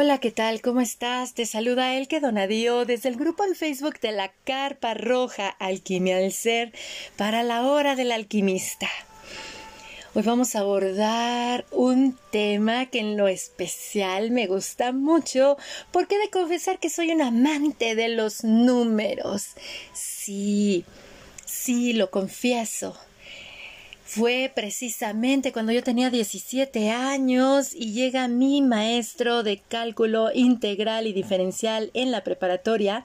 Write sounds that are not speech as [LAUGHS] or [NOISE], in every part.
Hola, ¿qué tal? ¿Cómo estás? Te saluda Elke Donadío desde el grupo en Facebook de la Carpa Roja Alquimia del Ser para la Hora del Alquimista. Hoy vamos a abordar un tema que en lo especial me gusta mucho porque he de confesar que soy un amante de los números. Sí, sí, lo confieso fue precisamente cuando yo tenía 17 años y llega mi maestro de cálculo integral y diferencial en la preparatoria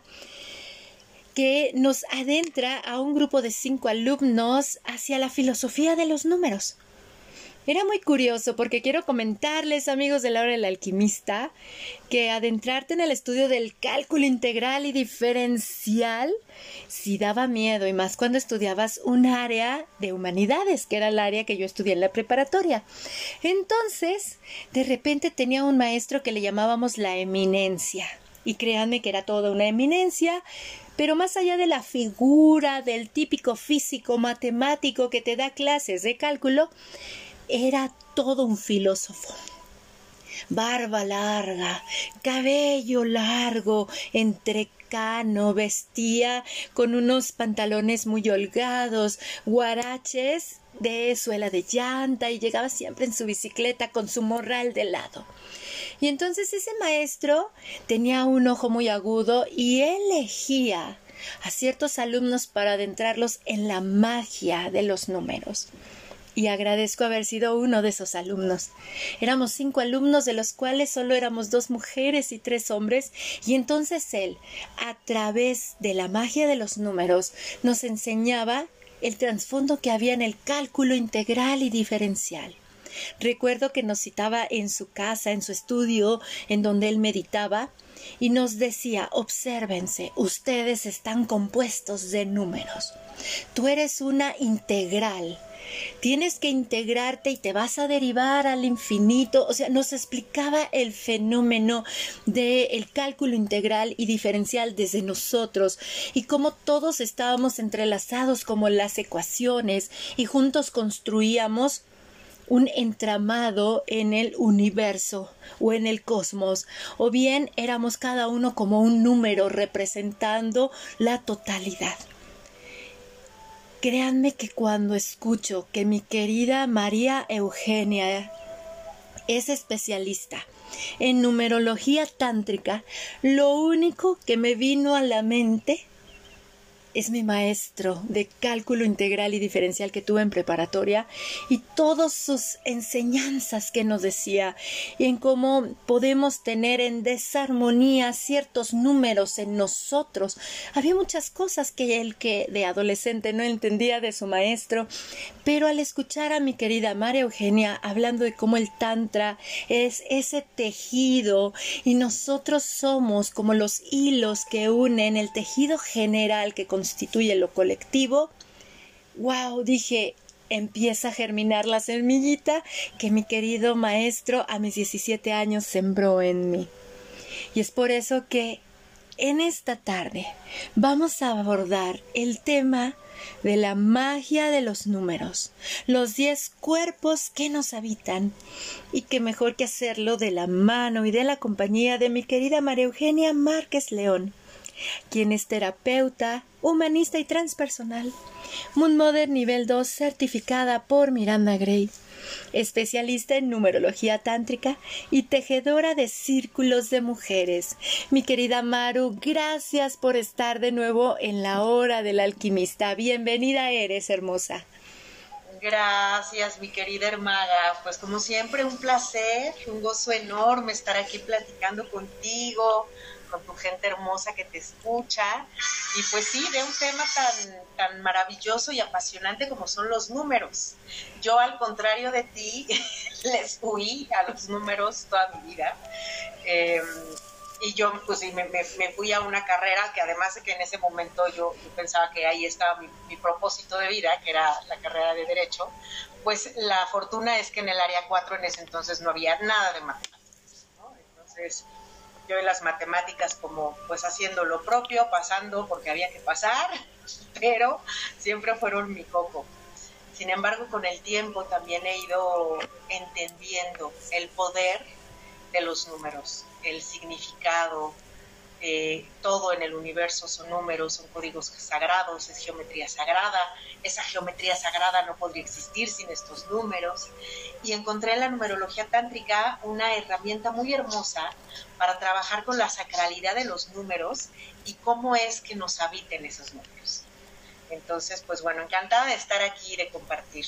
que nos adentra a un grupo de cinco alumnos hacia la filosofía de los números. Era muy curioso porque quiero comentarles, amigos de la hora del alquimista, que adentrarte en el estudio del cálculo integral y diferencial sí daba miedo, y más cuando estudiabas un área de humanidades, que era el área que yo estudié en la preparatoria. Entonces, de repente tenía un maestro que le llamábamos la eminencia. Y créanme que era toda una eminencia, pero más allá de la figura del típico físico matemático que te da clases de cálculo, era todo un filósofo. Barba larga, cabello largo, entrecano, vestía con unos pantalones muy holgados, guaraches de suela de llanta y llegaba siempre en su bicicleta con su morral de lado. Y entonces ese maestro tenía un ojo muy agudo y elegía a ciertos alumnos para adentrarlos en la magia de los números y agradezco haber sido uno de esos alumnos. Éramos cinco alumnos de los cuales solo éramos dos mujeres y tres hombres y entonces él, a través de la magia de los números, nos enseñaba el trasfondo que había en el cálculo integral y diferencial. Recuerdo que nos citaba en su casa, en su estudio, en donde él meditaba, y nos decía, obsérvense, ustedes están compuestos de números. Tú eres una integral, Tienes que integrarte y te vas a derivar al infinito. O sea, nos explicaba el fenómeno del cálculo integral y diferencial desde nosotros y cómo todos estábamos entrelazados como las ecuaciones y juntos construíamos un entramado en el universo o en el cosmos, o bien éramos cada uno como un número representando la totalidad. Créanme que cuando escucho que mi querida María Eugenia es especialista en numerología tántrica, lo único que me vino a la mente es mi maestro de cálculo integral y diferencial que tuve en preparatoria y todas sus enseñanzas que nos decía y en cómo podemos tener en desarmonía ciertos números en nosotros. Había muchas cosas que él que de adolescente no entendía de su maestro, pero al escuchar a mi querida María Eugenia hablando de cómo el tantra es ese tejido y nosotros somos como los hilos que unen el tejido general que constituye lo colectivo, wow, dije, empieza a germinar la semillita que mi querido maestro a mis 17 años sembró en mí. Y es por eso que en esta tarde vamos a abordar el tema de la magia de los números, los diez cuerpos que nos habitan, y qué mejor que hacerlo de la mano y de la compañía de mi querida María Eugenia Márquez León, quien es terapeuta, humanista y transpersonal, Moon Modern nivel 2 certificada por Miranda Gray, especialista en numerología tántrica y tejedora de círculos de mujeres. Mi querida Maru, gracias por estar de nuevo en la hora del alquimista. Bienvenida eres, hermosa. Gracias, mi querida hermana. Pues como siempre, un placer, un gozo enorme estar aquí platicando contigo, con tu gente hermosa que te escucha. Y pues sí, de un tema tan, tan maravilloso y apasionante como son los números. Yo, al contrario de ti, [LAUGHS] les huí a los números toda mi vida. Em, y yo pues me, me, fui a una carrera que además de que en ese momento yo, pensaba que ahí estaba mi, propósito de vida, que era la carrera de Derecho, pues la fortuna es que en el área 4 en ese entonces no había nada de matemáticas. Entonces yo en las matemáticas como pues haciendo lo propio, pasando porque había que pasar, [LAUGHS] pero siempre fueron mi coco. Sin embargo, con el tiempo también he ido entendiendo el poder de los números, el significado, todo en el universo son números, son códigos sagrados, es geometría sagrada. Esa geometría sagrada no podría existir sin estos números. Y encontré en la numerología tántrica una herramienta muy hermosa para trabajar con la sacralidad de los números y cómo es que nos habiten esos números. Entonces, pues bueno, encantada de estar aquí y de compartir,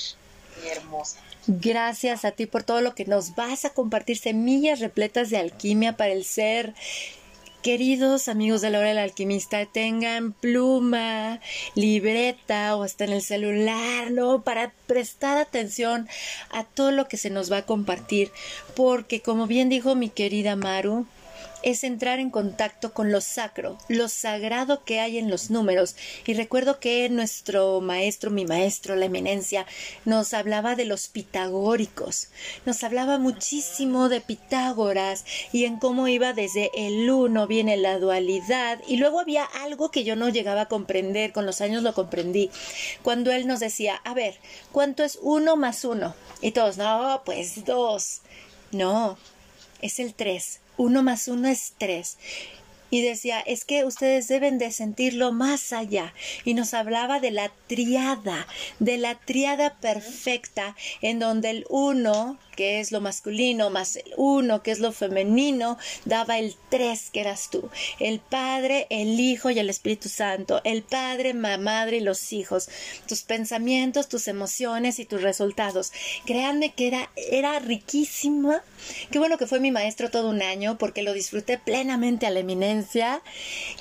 mi hermosa. Gracias a ti por todo lo que nos vas a compartir, semillas repletas de alquimia para el ser Queridos amigos de la hora del alquimista, tengan pluma, libreta o hasta en el celular, ¿no? Para prestar atención a todo lo que se nos va a compartir, porque como bien dijo mi querida Maru, es entrar en contacto con lo sacro, lo sagrado que hay en los números. Y recuerdo que nuestro maestro, mi maestro, la eminencia, nos hablaba de los pitagóricos, nos hablaba muchísimo de Pitágoras y en cómo iba desde el uno, viene la dualidad, y luego había algo que yo no llegaba a comprender, con los años lo comprendí, cuando él nos decía, a ver, ¿cuánto es uno más uno? Y todos, no, pues dos. No, es el tres uno más uno es tres y decía, es que ustedes deben de sentirlo más allá. Y nos hablaba de la triada, de la triada perfecta, en donde el uno, que es lo masculino, más el uno, que es lo femenino, daba el tres, que eras tú. El Padre, el Hijo y el Espíritu Santo. El Padre, la Madre y los hijos. Tus pensamientos, tus emociones y tus resultados. Créanme que era, era riquísima. Qué bueno que fue mi maestro todo un año, porque lo disfruté plenamente a la eminencia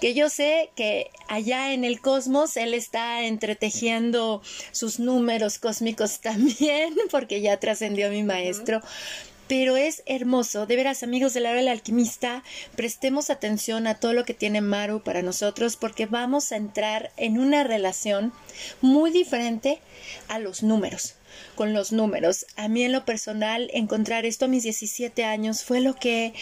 que yo sé que allá en el cosmos él está entretejiendo sus números cósmicos [LAUGHS] también, porque ya trascendió mi maestro. Pero es hermoso, de veras amigos de la hora del alquimista, prestemos atención a todo lo que tiene Maru para nosotros porque vamos a entrar en una relación muy diferente a los números con los números. A mí en lo personal, encontrar esto a mis 17 años fue lo que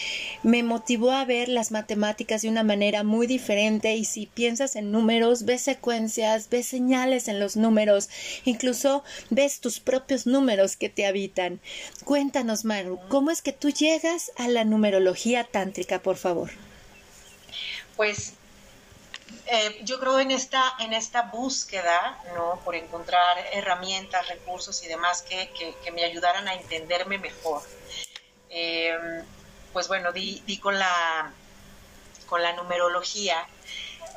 me motivó a ver las matemáticas de una manera muy diferente y si piensas en números, ves secuencias, ves señales en los números, incluso ves tus propios números que te habitan. Cuéntanos, Maru, ¿cómo es que tú llegas a la numerología tántrica, por favor? Pues eh, yo creo en esta, en esta búsqueda, ¿no? Por encontrar herramientas, recursos y demás que, me ayudaran a entenderme mejor. Eh, pues bueno, di, con, la, con la numerología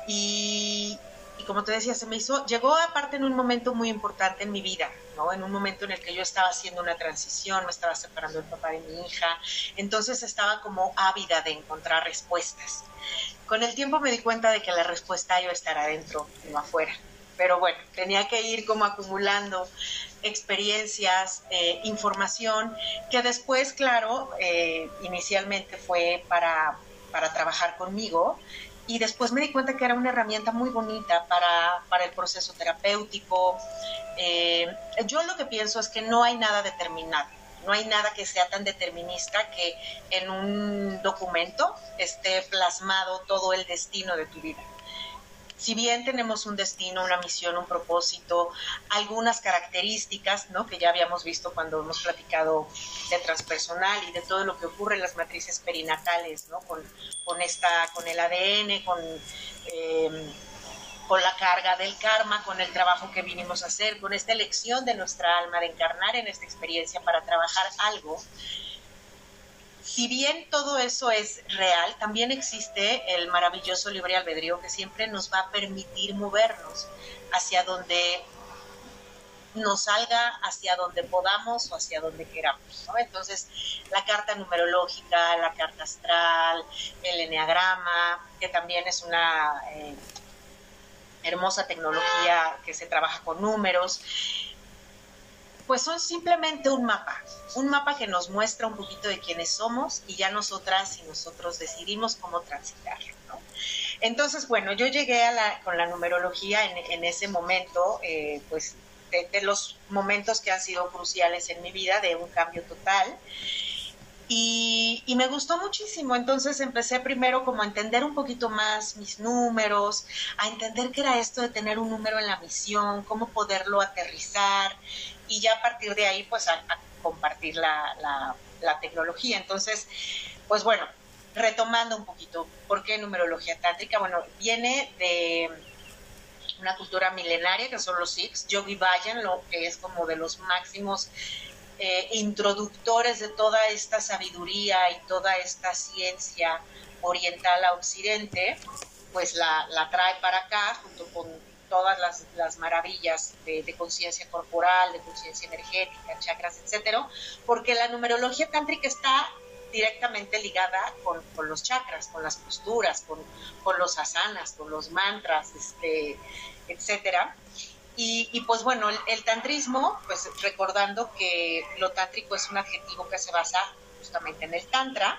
y, como te decía, se me hizo, llegó aparte en un momento muy importante en mi vida, ¿no? En un momento en el que yo estaba haciendo una transición, me estaba separando del papá de mi hija, entonces estaba como ávida de encontrar respuestas. Con el tiempo me di cuenta de que la respuesta iba a estar adentro, no afuera. Pero bueno, tenía que ir como acumulando experiencias, eh, información, que después, claro, eh, inicialmente fue para, para trabajar conmigo, y después me di cuenta que era una herramienta muy bonita para, para el proceso terapéutico. Eh, yo lo que pienso es que no hay nada determinado no hay nada que sea tan determinista que en un documento esté plasmado todo el destino de tu vida. Si bien tenemos un destino, una misión, un propósito, algunas características, ¿no? Que ya habíamos visto cuando hemos platicado de transpersonal y de todo lo que ocurre en las matrices perinatales, ¿no? Con, con esta, con el ADN, con eh, con la carga del karma, con el trabajo que vinimos a hacer, con esta elección de nuestra alma de encarnar en esta experiencia para trabajar algo. Si bien todo eso es real, también existe el maravilloso libre albedrío que siempre nos va a permitir movernos hacia donde nos salga hacia donde podamos o hacia donde queramos. Entonces, la carta numerológica, la carta astral, el enneagrama, que también es una eh, hermosa tecnología que se trabaja con números, pues son simplemente un mapa, un mapa que nos muestra un poquito de quiénes somos y ya nosotras y nosotros decidimos cómo transitarlo. Entonces, bueno, yo llegué a la, con la numerología en, ese momento, eh, pues de, los momentos que han sido cruciales en mi vida, de un cambio total. Y, me gustó muchísimo. Entonces empecé primero como a entender un poquito más mis números, a entender qué era esto de tener un número en la misión, cómo poderlo aterrizar y ya a partir de ahí pues a, compartir la, la tecnología. Entonces, pues bueno, retomando un poquito, ¿por qué numerología tántrica? Bueno, viene de una cultura milenaria que son los Sikhs, Yogi Bayan, lo que es como de los máximos eh, introductores de toda esta sabiduría y toda esta ciencia oriental a occidente, pues la, trae para acá junto con todas las, maravillas de, conciencia corporal, de conciencia energética, chakras, etcétera, porque la numerología tántrica está directamente ligada con, los chakras, con las posturas, con, los asanas, con los mantras, este, etcétera. Y, pues bueno, el, tantrismo, pues recordando que lo tántrico es un adjetivo que se basa justamente en el tantra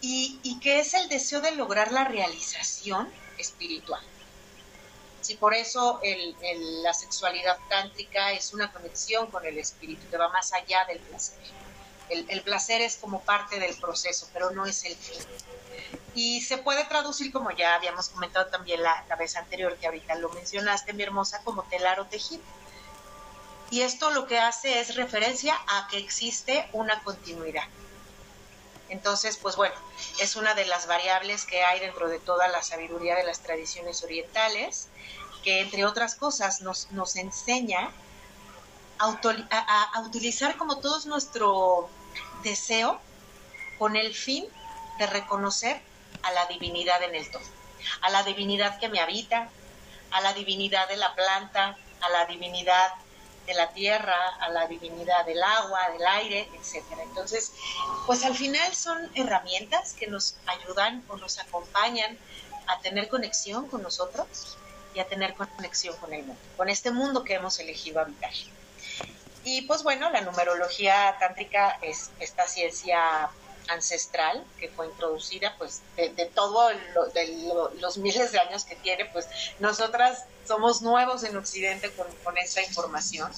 y, y que es el deseo de lograr la realización espiritual. Sí, por eso la sexualidad tántrica es una conexión con el espíritu que va más allá del placer. El, placer es como parte del proceso, pero no es el fin. Y se puede traducir, como ya habíamos comentado también la, vez anterior, que ahorita lo mencionaste, mi hermosa, como telar o tejido. Y esto lo que hace es referencia a que existe una continuidad. Entonces, pues bueno, es una de las variables que hay dentro de toda la sabiduría de las tradiciones orientales, que entre otras cosas nos, nos enseña a, utilizar como todos nuestro deseo con el fin de reconocer a la divinidad en el todo, a la divinidad que me habita, a la divinidad de la planta, a la divinidad de la tierra, a la divinidad del agua, del aire, etcétera. Entonces, pues al final son herramientas que nos ayudan o nos acompañan a tener conexión con nosotros y a tener conexión con el mundo, con este mundo que hemos elegido habitar. Y pues bueno, la numerología tántrica es esta ciencia ancestral que fue introducida pues de, todos los miles de años que tiene pues nosotras somos nuevos en occidente con, con esta información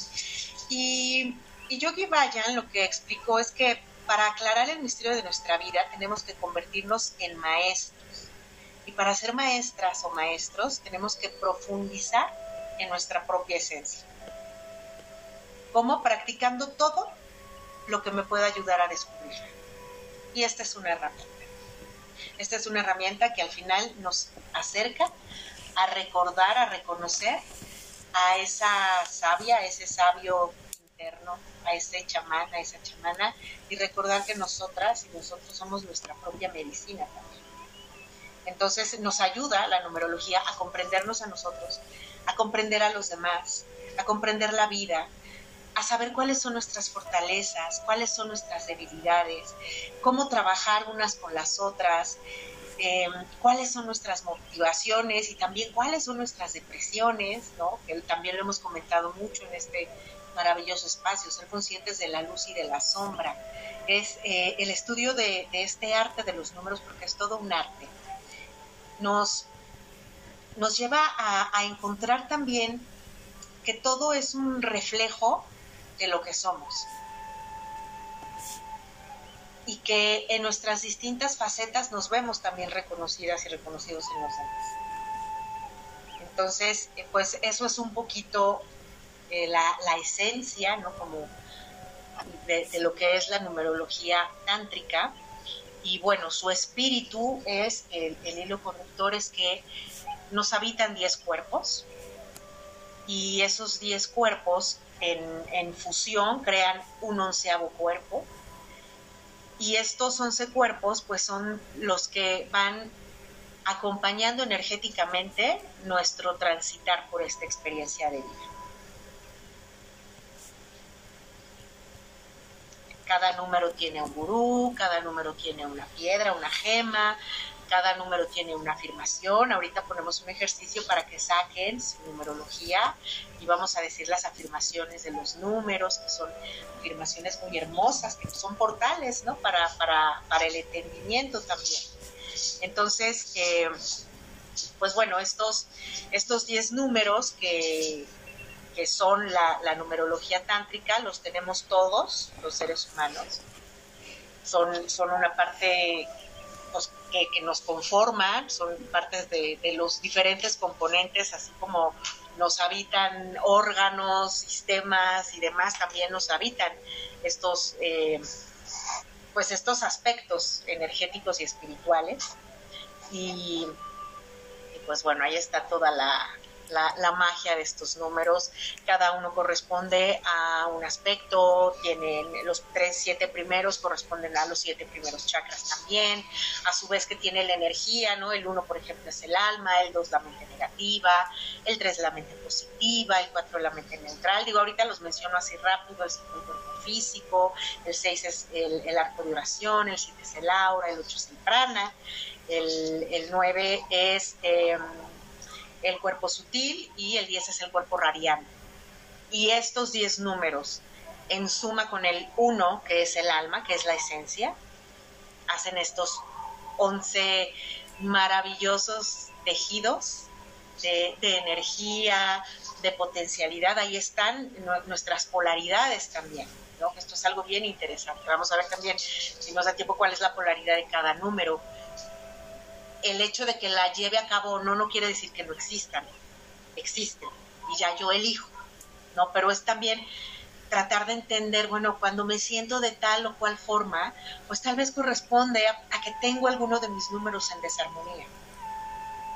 y, y Yogi Bayan lo que explicó es que para aclarar el misterio de nuestra vida tenemos que convertirnos en maestros y para ser maestras o maestros tenemos que profundizar en nuestra propia esencia ¿Cómo? Practicando todo lo que me pueda ayudar a descubrir. Y esta es una herramienta. Esta es una herramienta que al final nos acerca a recordar, a reconocer a esa sabia, a ese sabio interno, a ese chamán, a esa chamana, y recordar que nosotras y nosotros somos nuestra propia medicina también. Entonces nos ayuda la numerología a comprendernos a nosotros, a comprender a los demás, a comprender la vida, a saber cuáles son nuestras fortalezas, cuáles son nuestras debilidades, cómo trabajar unas con las otras, em, cuáles son nuestras motivaciones y también cuáles son nuestras depresiones, ¿no? que también lo hemos comentado mucho en este maravilloso espacio, ser conscientes de la luz y de la sombra. Es eh, el estudio de, este arte de los números, porque es todo un arte, nos, nos lleva a encontrar también que todo es un reflejo de lo que somos. Y que en nuestras distintas facetas nos vemos también reconocidas y reconocidos en los demás. Entonces, eh, pues eso es un poquito eh, la, esencia, ¿no? Como de, lo que es la numerología tántrica. Y bueno, su espíritu es, el, el hilo conductor es que nos habitan 10 cuerpos, y esos 10 cuerpos en, fusión crean un onceavo cuerpo. Y estos once cuerpos pues son los que van acompañando energéticamente nuestro transitar por esta experiencia de vida. Cada número tiene un gurú, cada número tiene una piedra, una gema, cada número tiene una afirmación. Ahorita ponemos un ejercicio para que saquen su numerología y vamos a decir las afirmaciones de los números, que son afirmaciones muy hermosas, que son portales, ¿no? Para, para, para el entendimiento también. Entonces, eh, pues bueno, estos, estos 10 números que, que son la, la, numerología tántrica, los tenemos todos los seres humanos. Son, son una parte que, nos conforman, son partes de, los diferentes componentes, así como nos habitan órganos, sistemas y demás, también nos habitan estos, eh, pues estos aspectos energéticos y espirituales. y pues bueno, ahí está toda la, la, magia de estos números. Cada uno corresponde a un aspecto, tienen los tres, siete primeros corresponden a los siete primeros chakras también, a su vez que tiene la energía, ¿no? El uno, por ejemplo, es el alma, el dos la mente negativa, el tres la mente positiva, el cuatro la mente neutral. Digo, ahorita los menciono así rápido, es el cuerpo físico, el seis es el, arco de oración, el siete es el aura, el ocho es el prana, el, el 9 es... Eh, el cuerpo sutil y el 10 es el cuerpo radiante. Y estos 10 números, en suma con el 1, que es el alma, que es la esencia, hacen estos 11 maravillosos tejidos de, energía, de potencialidad. Ahí están nuestras polaridades también. ¿no? Esto es algo bien interesante. Vamos a ver también, si nos da tiempo, cuál es la polaridad de cada número el hecho de que la lleve a cabo no, no quiere decir que no existan, existen y ya yo elijo, ¿no? Pero es también tratar de entender, bueno, cuando me siento de tal o cual forma, pues tal vez corresponde a, que tengo alguno de mis números en desarmonía,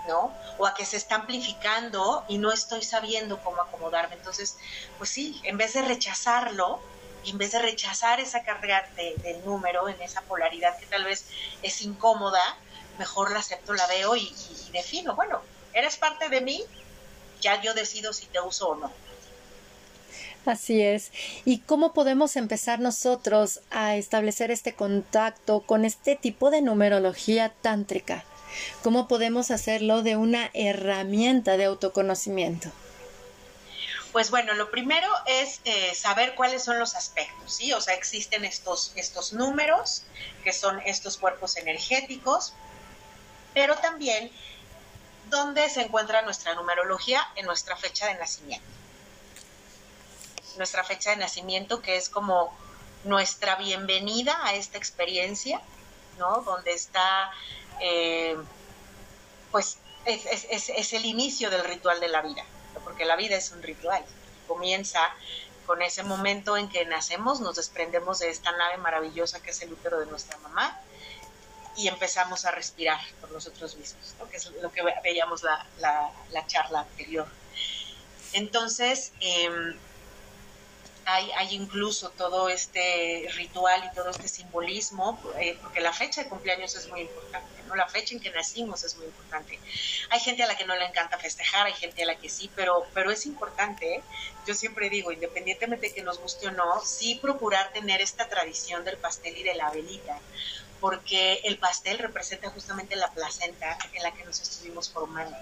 ¿no? O a que se está amplificando y no estoy sabiendo cómo acomodarme. Entonces, pues sí, en vez de rechazarlo, en vez de rechazar esa carga del número en esa polaridad que tal vez es incómoda, mejor la acepto, la veo y, defino, bueno, eres parte de mí, ya yo decido si te uso o no. Así es. ¿Y cómo podemos empezar nosotros a establecer este contacto con este tipo de numerología tántrica? ¿Cómo podemos hacerlo de una herramienta de autoconocimiento? Pues bueno, lo primero es eh, saber cuáles son los aspectos, ¿sí? O sea, existen estos, estos números, que son estos cuerpos energéticos, pero también dónde se encuentra nuestra numerología en nuestra fecha de nacimiento. Nuestra fecha de nacimiento que es como nuestra bienvenida a esta experiencia, ¿no? Donde está, eh, pues, es, el inicio del ritual de la vida, porque la vida es un ritual. Comienza con ese momento en que nacemos, nos desprendemos de esta nave maravillosa que es el útero de nuestra mamá, y empezamos a respirar por nosotros mismos, que es lo que veíamos la, la, charla anterior. Entonces, em, hay, hay, incluso todo este ritual y todo este simbolismo, eh, porque la fecha de cumpleaños es muy importante, ¿no? La fecha en que nacimos es muy importante. Hay gente a la que no le encanta festejar, hay gente a la que sí, pero, pero es importante. ¿eh? Yo siempre digo, independientemente de que nos guste o no, sí procurar tener esta tradición del pastel y de la velita, porque el pastel representa justamente la placenta en la que nos estuvimos formando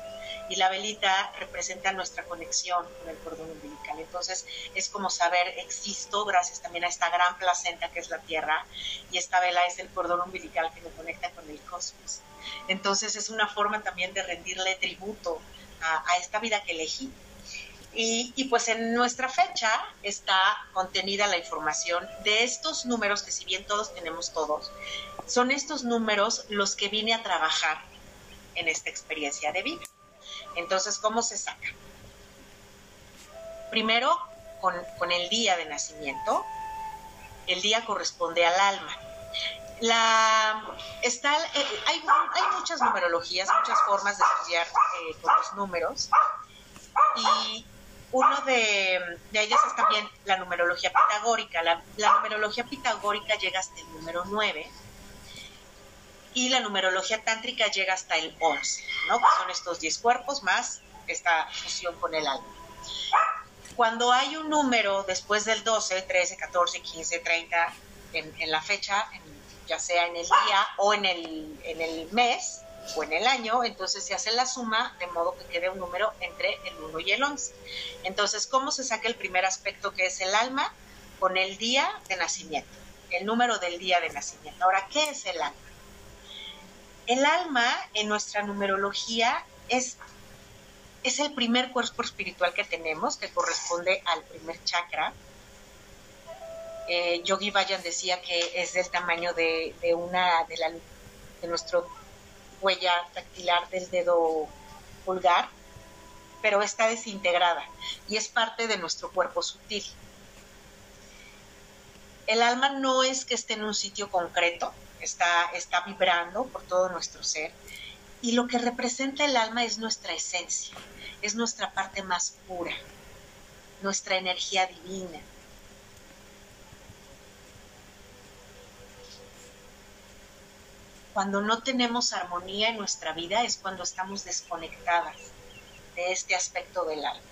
y la velita representa nuestra conexión con el cordón umbilical. Entonces es como saber, existo gracias también a esta gran placenta que es la Tierra y esta vela es el cordón umbilical que me conecta con el cosmos. Entonces es una forma también de rendirle tributo a, esta vida que elegí. Y, pues en nuestra fecha está contenida la información de estos números que si bien todos tenemos todos, son estos números los que vine a trabajar en esta experiencia de vida. Entonces, ¿cómo se saca? Primero, con, el día de nacimiento. El día corresponde al alma. La, está, eh, hay, muchas numerologías, muchas formas de estudiar eh, con los números. Y uno de, ellas es también la numerología pitagórica. La, la numerología pitagórica llega hasta el número 9 y la numerología tántrica llega hasta el 11, ¿no? Que son estos 10 cuerpos más esta fusión con el alma. Cuando hay un número después del 12, 13, 14, 15, 30, en, la fecha, ya sea en el día o en el, en el mes o en el año, entonces se hace la suma de modo que quede un número entre el 1 y el 11. Entonces, ¿cómo se saca el primer aspecto que es el alma? Con el día de nacimiento, el número del día de nacimiento. Ahora, ¿qué es el alma? El alma en nuestra numerología es, es el primer cuerpo espiritual que tenemos, que corresponde al primer chakra. Eh, Yogi Vayan decía que es del tamaño de, una de, la, de nuestro huella dactilar del dedo pulgar, pero está desintegrada y es parte de nuestro cuerpo sutil. El alma no es que esté en un sitio concreto, está, está vibrando por todo nuestro ser. Y lo que representa el alma es nuestra esencia, es nuestra parte más pura, nuestra energía divina. Cuando no tenemos armonía en nuestra vida es cuando estamos desconectadas de este aspecto del alma.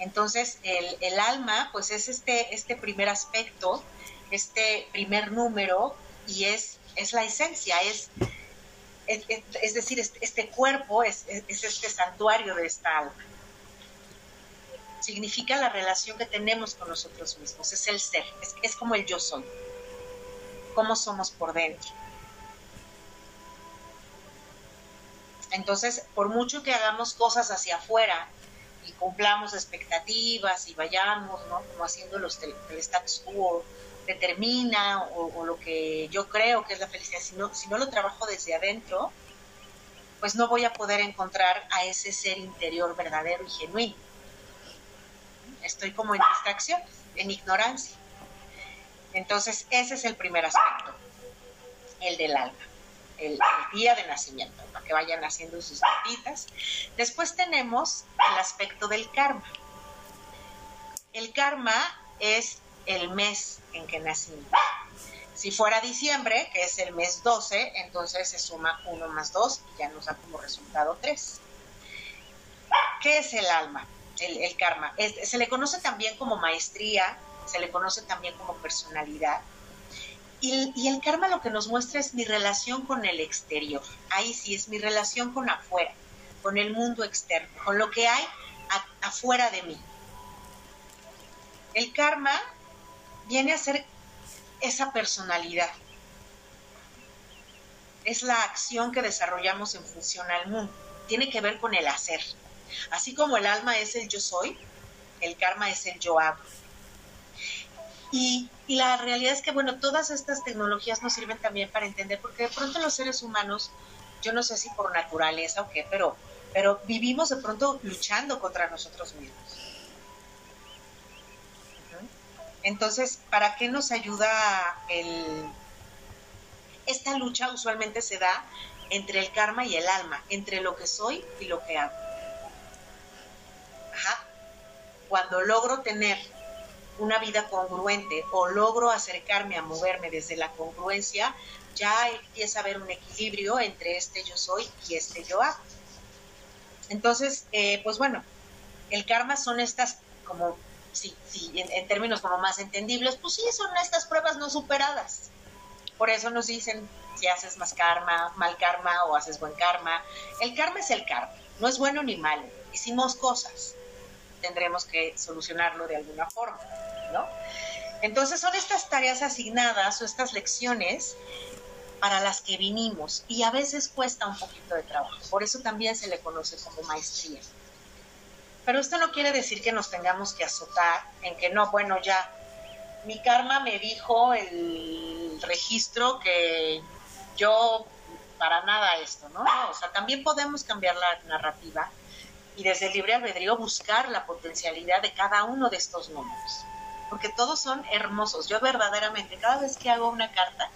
Entonces, el, alma, pues es este, este primer aspecto, este primer número, y es, es la esencia, es, es, decir, este, cuerpo es, este santuario de esta alma. Significa la relación que tenemos con nosotros mismos, es el ser, es como el yo soy, cómo somos por dentro. Entonces, por mucho que hagamos cosas hacia afuera y cumplamos expectativas y vayamos, ¿no? Como haciendo los el status quo determina o, lo que yo creo que es la felicidad, si no, si no lo trabajo desde adentro, pues no voy a poder encontrar a ese ser interior verdadero y genuino. Estoy como en distracción, en ignorancia. Entonces, ese es el primer aspecto, el del alma el, día de nacimiento, para que vayan haciendo sus notitas. Después tenemos el aspecto del karma. El karma es el mes en que nacimos. Si fuera diciembre, que es el mes 12, entonces se suma 1 más 2 y ya nos da como resultado 3. ¿Qué es el alma? El, karma. se le conoce también como maestría, se le conoce también como personalidad y, el karma lo que nos muestra es mi relación con el exterior. Ahí sí, es mi relación con afuera, con el mundo externo, con lo que hay afuera de mí. El karma viene a ser esa personalidad. Es la acción que desarrollamos en función al mundo. Tiene que ver con el hacer. Así como el alma es el yo soy, el karma es el yo hago. Y, la realidad es que, bueno, todas estas tecnologías nos sirven también para entender, porque de pronto los seres humanos, yo no sé si por naturaleza o qué, pero, pero vivimos de pronto luchando contra nosotros mismos. Entonces, ¿para qué nos ayuda el... Esta lucha usualmente se da entre el karma y el alma, entre lo que soy y lo que hago. Ajá. Cuando logro tener una vida congruente o logro acercarme a moverme desde la congruencia, ya empieza a haber un equilibrio entre este yo soy y este yo hago. Entonces, eh, pues bueno, el karma son estas como, sí, sí, en, términos como más entendibles, pues sí, son estas pruebas no superadas. Por eso nos dicen si haces más karma, mal karma o haces buen karma. El karma es el karma, no es bueno ni malo. Hicimos cosas, tendremos que solucionarlo de alguna forma, ¿no? Entonces son estas tareas asignadas o estas lecciones para las que vinimos y a veces cuesta un poquito de trabajo, por eso también se le conoce como maestría. Pero esto no quiere decir que nos tengamos que azotar en que no, bueno, ya, mi karma me dijo el registro que yo para nada esto, ¿no? O sea, también podemos cambiar la narrativa y desde el libre albedrío buscar la potencialidad de cada uno de estos números, porque todos son hermosos. Yo verdaderamente, cada vez que hago una carta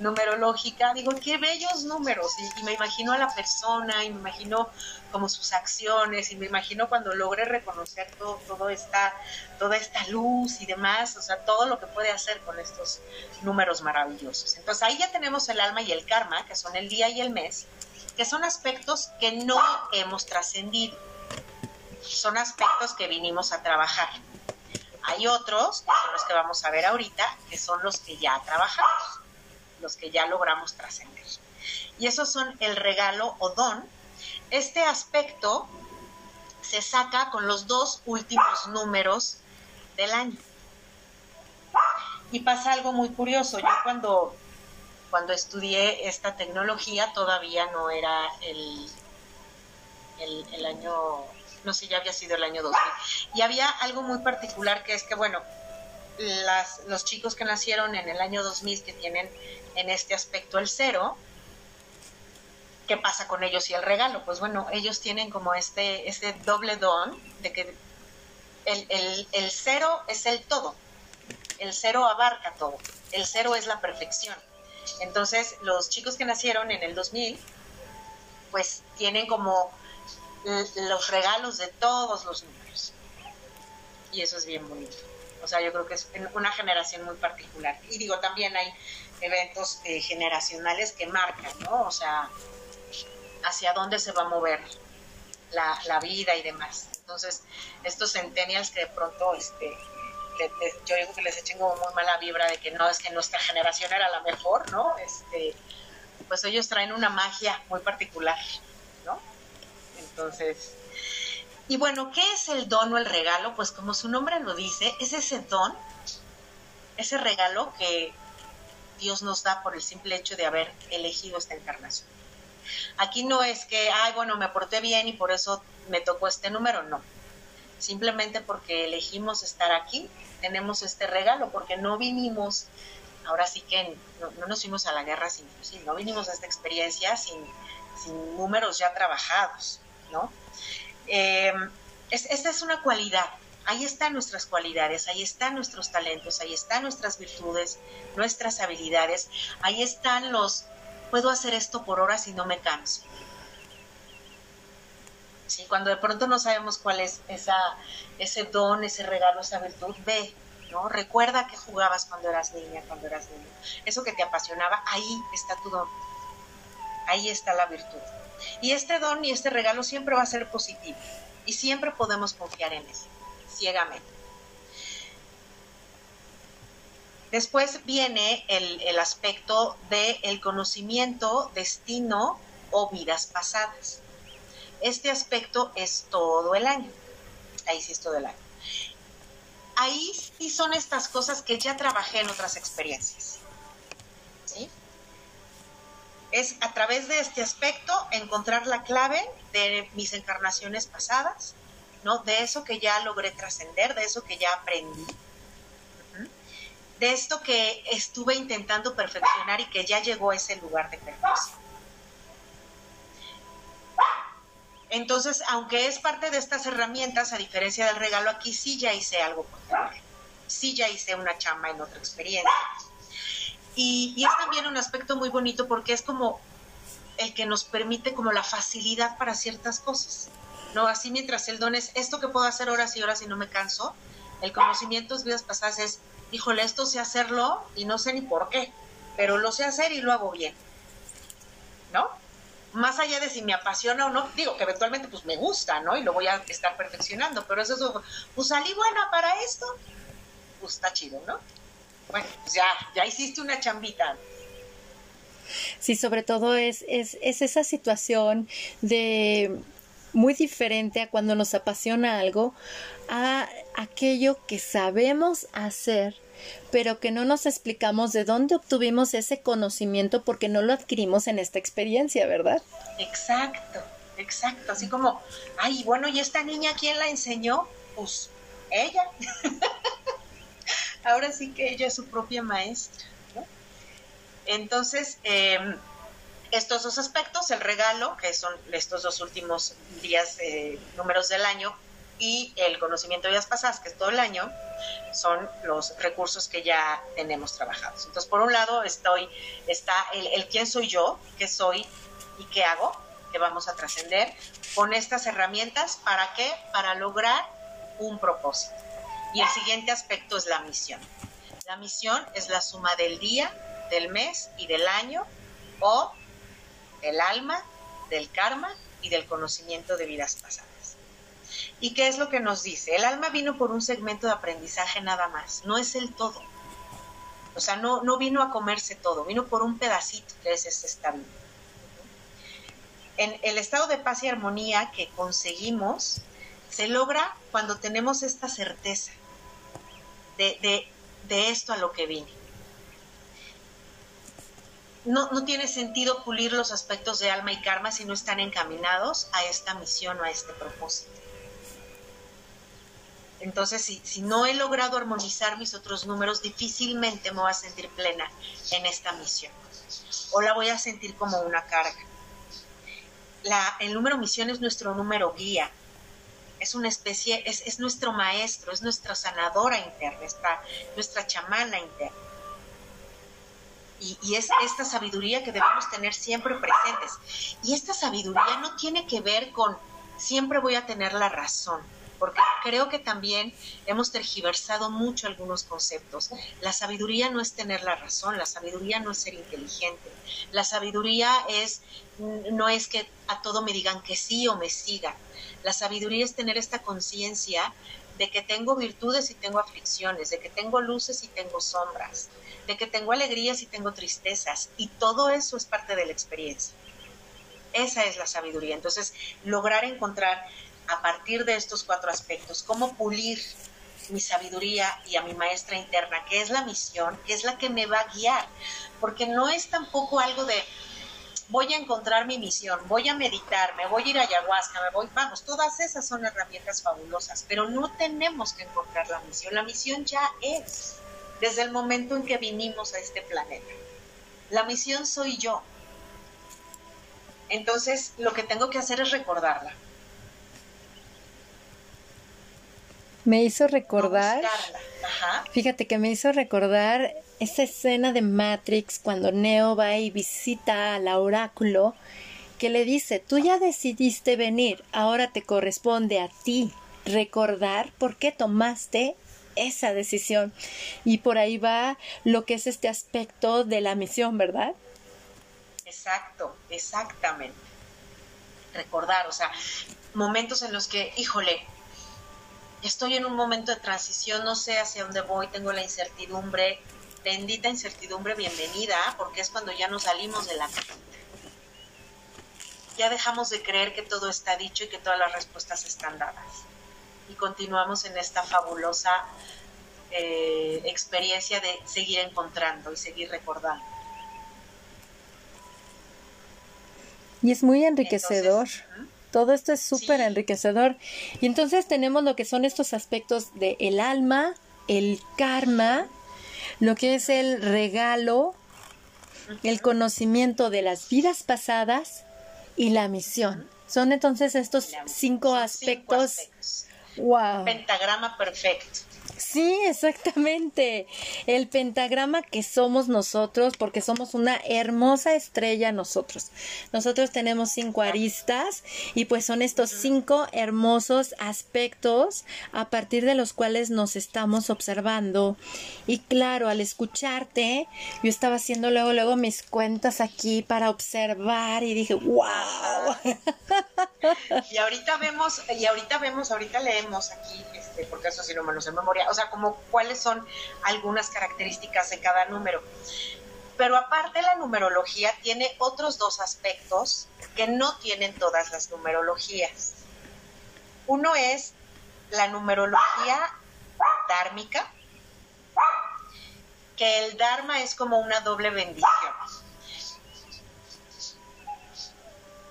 numerológica, digo, qué bellos números, y, me imagino a la persona, y me imagino como sus acciones, y me imagino cuando logre reconocer todo, todo esta, toda esta luz y demás, o sea, todo lo que puede hacer con estos números maravillosos. Entonces ahí ya tenemos el alma y el karma, que son el día y el mes, que son aspectos que no hemos trascendido son aspectos que vinimos a trabajar. Hay otros, que son los que vamos a ver ahorita, que son los que ya trabajamos, los que ya logramos trascender. Y esos son el regalo o don. Este aspecto se saca con los dos últimos números del año. Y pasa algo muy curioso. Yo cuando, cuando estudié esta tecnología todavía no era el, el, el año no sé, ya había sido el año 2000. Y había algo muy particular que es que, bueno, los chicos que nacieron en el año 2000 que tienen en este aspecto el cero, ¿qué pasa con ellos y el regalo? Pues bueno, ellos tienen como este, este doble don de que el, el cero es el todo, el cero abarca todo, el cero es la perfección. Entonces, los chicos que nacieron en el 2000, pues tienen como los regalos de todos los números. Y eso es bien bonito. O sea, yo creo que es una generación muy particular. Y digo, también hay eventos eh, generacionales que marcan, ¿no? O sea, hacia dónde se va a mover la, la vida y demás. Entonces, estos centennials que de pronto, este, yo digo que les echen como muy mala vibra de que no, es que nuestra generación era la mejor, ¿no? Este, pues ellos traen una magia muy particular, ¿no? Entonces, y bueno, ¿qué es el don o el regalo? Pues como su nombre lo dice, es ese don, ese regalo que Dios nos da por el simple hecho de haber elegido esta encarnación. Aquí no es que, ay, bueno, me porté bien y por eso me tocó este número, no. Simplemente porque elegimos estar aquí, tenemos este regalo, porque no vinimos, ahora sí que no, nos fuimos a la guerra sin fusil, no vinimos a esta experiencia sin números ya trabajados, Eh, esta es una cualidad, ahí están nuestras cualidades, ahí están nuestros talentos, ahí están nuestras virtudes, nuestras habilidades, ahí están los, puedo hacer esto por horas y no me canso. ¿Sí? Cuando de pronto no sabemos cuál es ese don, ese regalo, esa virtud, ve, ¿no? Recuerda que jugabas cuando eras niña, cuando eras niño. Eso que te apasionaba, ahí está tu don. Ahí está la virtud. Y este don y este regalo siempre va a ser positivo y siempre podemos confiar en él, ciegamente. Después viene el, aspecto del el conocimiento, destino o vidas pasadas. Este aspecto es todo el año. Ahí sí es todo el año. Ahí sí son estas cosas que ya trabajé en otras experiencias. ¿Sí? Es a través de este aspecto encontrar la clave de mis encarnaciones pasadas, ¿no? De eso que ya logré trascender, de eso que ya aprendí, de esto que estuve intentando perfeccionar y que ya llegó a ese lugar de perfección. Entonces, aunque es parte de estas herramientas, a diferencia del regalo, aquí sí ya hice algo por Sí ya hice una chamba en otra experiencia. Y, es también un aspecto muy bonito porque es como el que nos permite como la facilidad para ciertas cosas. ¿no? Así mientras el don es esto que puedo hacer horas y horas y no me canso, el conocimiento de vidas pasadas es, híjole, esto sé hacerlo y no sé ni por qué, pero lo sé hacer y lo hago bien. ¿No? Más allá de si me apasiona o no, digo que eventualmente pues me gusta, ¿no? Y lo voy a estar perfeccionando, pero eso es, pues salí buena para esto, pues está chido, ¿no? Bueno, pues ya, ya hiciste una chambita. Sí, sobre todo es, es, es esa situación de muy diferente a cuando nos apasiona algo, a aquello que sabemos hacer, pero que no nos explicamos de dónde obtuvimos ese conocimiento porque no lo adquirimos en esta experiencia, ¿verdad? Exacto, exacto. Así como, ay, bueno, ¿y esta niña quién la enseñó? Pues ella. [LAUGHS] ahora sí que ella es su propia maestra. Entonces, em, estos dos aspectos, el regalo, que son estos dos últimos días, eh, números del año, y el conocimiento de vidas pasadas, que es todo el año, son los recursos que ya tenemos trabajados. Entonces, por un lado, estoy, está el, el quién soy yo, qué soy y qué hago, que vamos a trascender con estas herramientas. ¿Para qué? Para lograr un propósito. Y el siguiente aspecto es la misión. La misión es la suma del día, del mes y del año o del alma, del karma y del conocimiento de vidas pasadas. ¿Y qué es lo que nos dice? El alma vino por un segmento de aprendizaje nada más, no es el todo. O sea, no, no vino a comerse todo, vino por un pedacito que es este estado. En el estado de paz y armonía que conseguimos se logra cuando tenemos esta certeza de, esto a lo que vine. No, no, tiene sentido pulir los aspectos de alma y karma si no están encaminados a esta misión o a este propósito. Entonces, si, si, no he logrado armonizar mis otros números, difícilmente me voy a sentir plena en esta misión. O la voy a sentir como una carga. La, el número misión es nuestro número guía, es una especie, es, es nuestro maestro, es nuestra sanadora interna, nuestra, chamana interna. Y, y, es esta sabiduría que debemos tener siempre presentes. Y esta sabiduría no tiene que ver con siempre voy a tener la razón, porque creo que también hemos tergiversado mucho algunos conceptos. La sabiduría no es tener la razón, la sabiduría no es ser inteligente, la sabiduría es no es que a todo me digan que sí o me sigan. La sabiduría es tener esta conciencia de que tengo virtudes y tengo aflicciones, de que tengo luces y tengo sombras, de que tengo alegrías y tengo tristezas, y todo eso es parte de la experiencia. Esa es la sabiduría. Entonces, lograr encontrar a partir de estos cuatro aspectos cómo pulir mi sabiduría y a mi maestra interna, que es la misión, que es la que me va a guiar, porque no es tampoco algo de voy a encontrar mi misión, voy a meditar, me voy a ir a ayahuasca, me voy, vamos, todas esas son herramientas fabulosas, pero no tenemos que encontrar la misión, la misión ya es desde el momento en que vinimos a este planeta. La misión soy yo. Entonces, lo que tengo que hacer es recordarla. Me hizo recordar. Fíjate que me hizo recordar esa escena de Matrix cuando Neo va y visita al oráculo que le dice, tú ya decidiste venir, ahora te corresponde a ti recordar por qué tomaste esa decisión. Y por ahí va lo que es este aspecto de la misión, ¿verdad? Exacto, exactamente. Recordar, o sea, momentos en los que, híjole, estoy en un momento de transición, no sé hacia dónde voy, tengo la incertidumbre, bendita incertidumbre, bienvenida, porque es cuando ya nos salimos de la Ya dejamos de creer que todo está dicho y que todas las respuestas están dadas. Y continuamos en esta fabulosa eh, experiencia de seguir encontrando y seguir recordando. Y es muy enriquecedor. Todo esto es súper enriquecedor. Y entonces tenemos lo que son estos aspectos de el alma, el karma, lo que es el regalo, el conocimiento de las vidas pasadas y la misión. Son entonces estos cinco aspectos. Wow. Pentagrama perfecto. Sí, exactamente. El pentagrama que somos nosotros, porque somos una hermosa estrella nosotros. Nosotros tenemos cinco aristas y pues son estos cinco hermosos aspectos a partir de los cuales nos estamos observando. Y claro, al escucharte, yo estaba haciendo luego, luego mis cuentas aquí para observar y dije, wow. Y ahorita vemos, y ahorita vemos, ahorita leemos aquí, este, porque eso sí lo sé memoria o sea, como cuáles son algunas características de cada número. Pero aparte la numerología tiene otros dos aspectos que no tienen todas las numerologías. Uno es la numerología dármica, que el Dharma es como una doble bendición.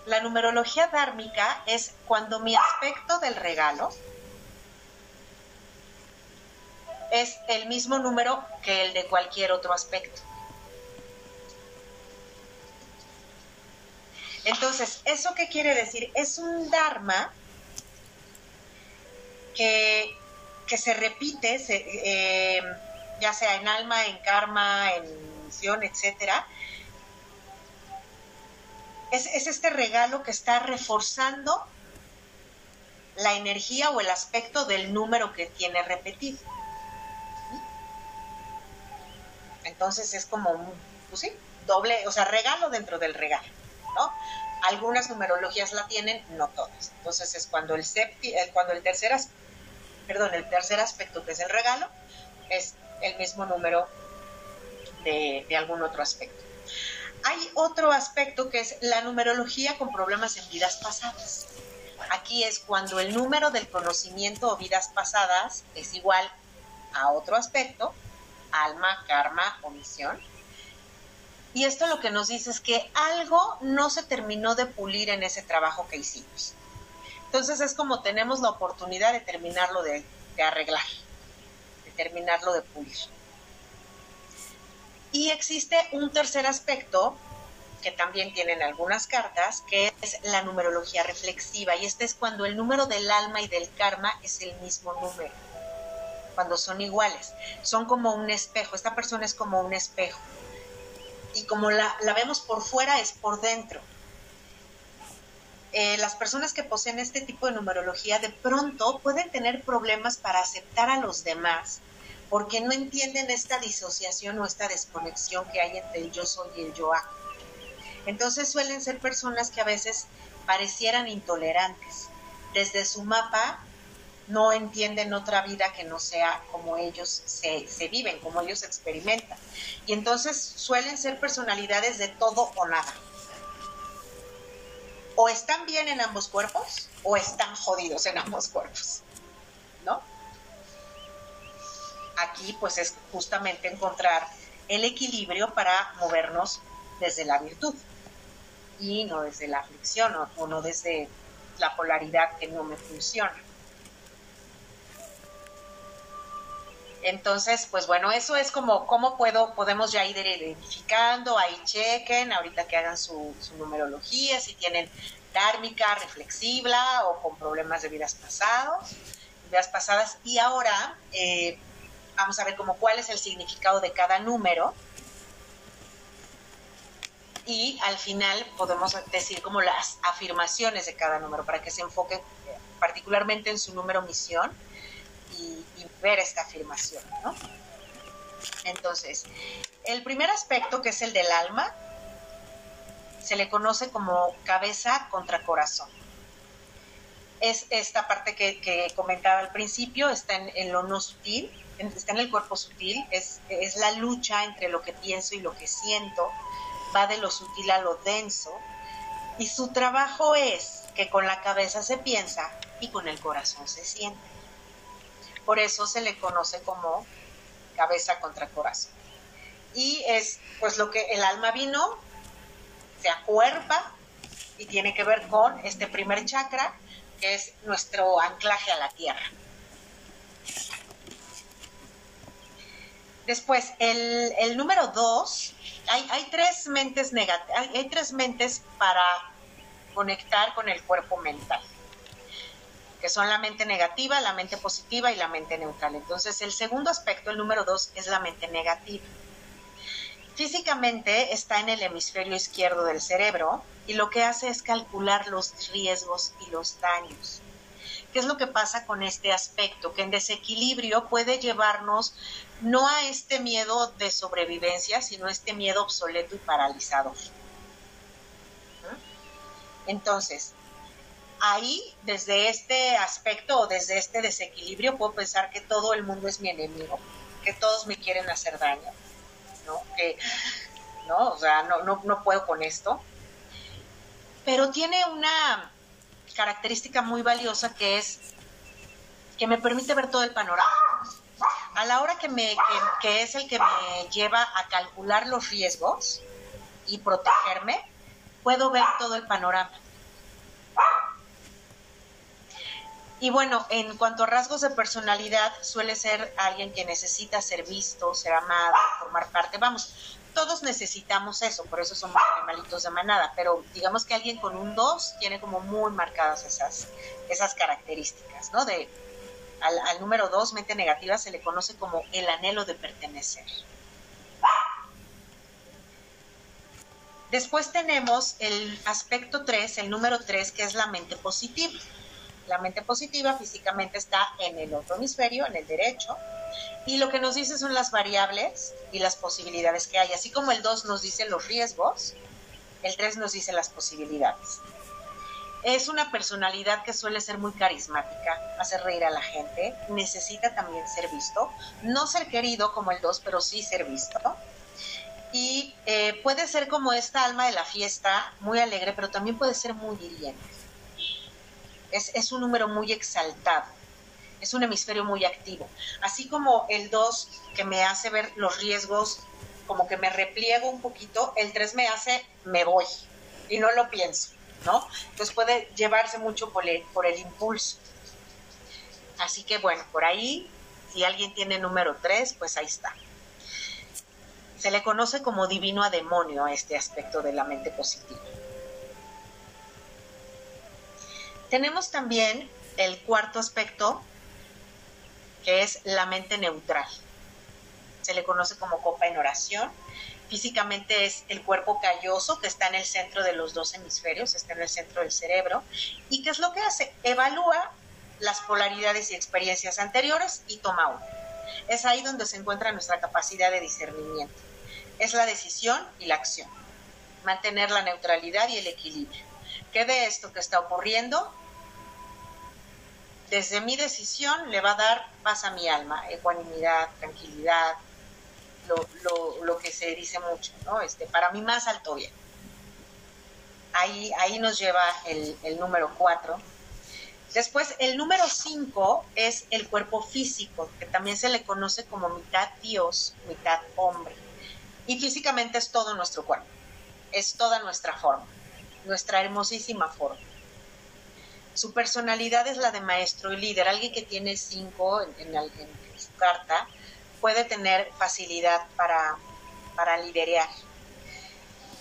La numerología dármica es cuando mi aspecto del regalo, es el mismo número que el de cualquier otro aspecto. Entonces, ¿eso qué quiere decir? Es un Dharma que, se repite, eh, ya sea en alma, en karma, en misión, etcétera. Es, es este regalo que está reforzando la energía o el aspecto del número que tiene repetido. Entonces es como pues sí, doble, o sea, regalo dentro del regalo, ¿no? Algunas numerologías la tienen, no todas. Entonces es cuando el septi, eh, cuando el tercer perdón, el tercer aspecto que es el regalo es el mismo número de algún otro aspecto. Hay otro aspecto que es la numerología con problemas en vidas pasadas. Aquí es cuando el número del conocimiento o vidas pasadas es igual a otro aspecto alma, karma o misión. Y esto lo que nos dice es que algo no se terminó de pulir en ese trabajo que hicimos. Entonces es como tenemos la oportunidad de terminarlo de, arreglar, de terminarlo de pulir. Y existe un tercer aspecto que también tienen algunas cartas, que es la numerología reflexiva. Y este es cuando el número del alma y del karma es el mismo número, cuando son iguales. Son como un espejo, esta persona es como un espejo. Y como la, vemos por fuera, es por dentro. Eh, las personas que poseen este tipo de numerología de pronto pueden tener problemas para aceptar a los demás porque no entienden esta disociación o esta desconexión que hay entre el yo soy y el yo hago. Entonces suelen ser personas que a veces parecieran intolerantes. Desde su mapa no entienden otra vida que no sea como ellos se, se, viven, como ellos experimentan. Y entonces suelen ser personalidades de todo o nada. O están bien en ambos cuerpos o están jodidos en ambos cuerpos. ¿No? Aquí pues es justamente encontrar el equilibrio para movernos desde la virtud y no desde la aflicción o, no desde la polaridad que no me funciona. Entonces, pues bueno, eso es como cómo puedo, podemos ya ir identificando, ahí chequen, ahorita que hagan su, numerología, si tienen dármica, reflexiva o con problemas de vidas pasados, vidas pasadas. Y ahora eh, vamos a ver como cuál es el significado de cada número. Y al final podemos decir como las afirmaciones de cada número para que se enfoque particularmente en su número misión y, ver esta afirmación, ¿no? Entonces, el primer aspecto que es el del alma se le conoce como cabeza contra corazón. Es esta parte que, comentaba al principio, está en, lo no sutil, está en el cuerpo sutil, es, es la lucha entre lo que pienso y lo que siento, va de lo sutil a lo denso, y su trabajo es que con la cabeza se piensa y con el corazón se siente. Por eso se le conoce como cabeza contra corazón. Y es pues lo que el alma vino, se acuerpa y tiene que ver con este primer chakra, que es nuestro anclaje a la tierra. Después, el, el número dos hay, tres mentes hay, tres mentes para conectar con el cuerpo mental, que son la mente negativa, la mente positiva y la mente neutral. Entonces, el segundo aspecto, el número dos, es la mente negativa. Físicamente está en el hemisferio izquierdo del cerebro y lo que hace es calcular los riesgos y los daños. ¿Qué es lo que pasa con este aspecto? Que en desequilibrio puede llevarnos no a este miedo de sobrevivencia, sino a este miedo obsoleto y paralizador. Entonces, ahí, desde este aspecto o desde este desequilibrio, puedo pensar que todo el mundo es mi enemigo, que todos me quieren hacer daño, ¿no? Que, ¿no? O sea, no, no, no puedo con esto. Pero tiene una característica muy valiosa que es que me permite ver todo el panorama. A la hora que, me, que, es el que me lleva a calcular los riesgos y protegerme, puedo ver todo el panorama. Y bueno, en cuanto a rasgos de personalidad, suele ser alguien que necesita ser visto, ser amado, formar parte. Vamos, todos necesitamos eso, por eso somos animalitos de manada, pero digamos que alguien con un 2 tiene como muy marcadas esas, esas características, ¿no? De, al, número 2, mente negativa, se le conoce como el anhelo de pertenecer. Después tenemos el aspecto 3, el número 3, que es la mente positiva. La mente positiva físicamente está en el otro hemisferio, en el derecho, y lo que nos dice son las variables y las posibilidades que hay. Así como el 2 nos dice los riesgos, el 3 nos dice las posibilidades. Es una personalidad que suele ser muy carismática, hace reír a la gente, necesita también ser visto, no ser querido como el 2, pero sí ser visto. Y eh, puede ser como esta alma de la fiesta, muy alegre, pero también puede ser muy hiriente. Es, es un número muy exaltado es un hemisferio muy activo. Así como el 2 que me hace ver los riesgos, como que me repliego un poquito, el 3 me hace, me voy y no lo pienso, ¿no? Entonces puede llevarse mucho por el, por el impulso. Así que bueno, por ahí, si alguien tiene número 3, pues ahí está. Se le conoce como divino a demonio a este aspecto de la mente positiva. Tenemos también el cuarto aspecto, que es la mente neutral. Se le conoce como copa en oración. Físicamente es el cuerpo calloso que está en el centro de los dos hemisferios, está en el centro del cerebro. ¿Y qué es lo que hace? Evalúa las polaridades y experiencias anteriores y toma una. Es ahí donde se encuentra nuestra capacidad de discernimiento. Es la decisión y la acción. Mantener la neutralidad y el equilibrio. ¿Qué de esto que está ocurriendo desde mi decisión le va a dar paz a mi alma, ecuanimidad, tranquilidad, lo, que se dice mucho, ¿no? Este, para mí más alto bien. Ahí, ahí nos lleva el, el número cuatro. Después, el número cinco es el cuerpo físico, que también se le conoce como mitad Dios, mitad hombre. Y físicamente es todo nuestro cuerpo, es toda nuestra forma, nuestra hermosísima forma. Su personalidad es la de maestro y líder. Alguien que tiene cinco en, su carta puede tener facilidad para, para liderear.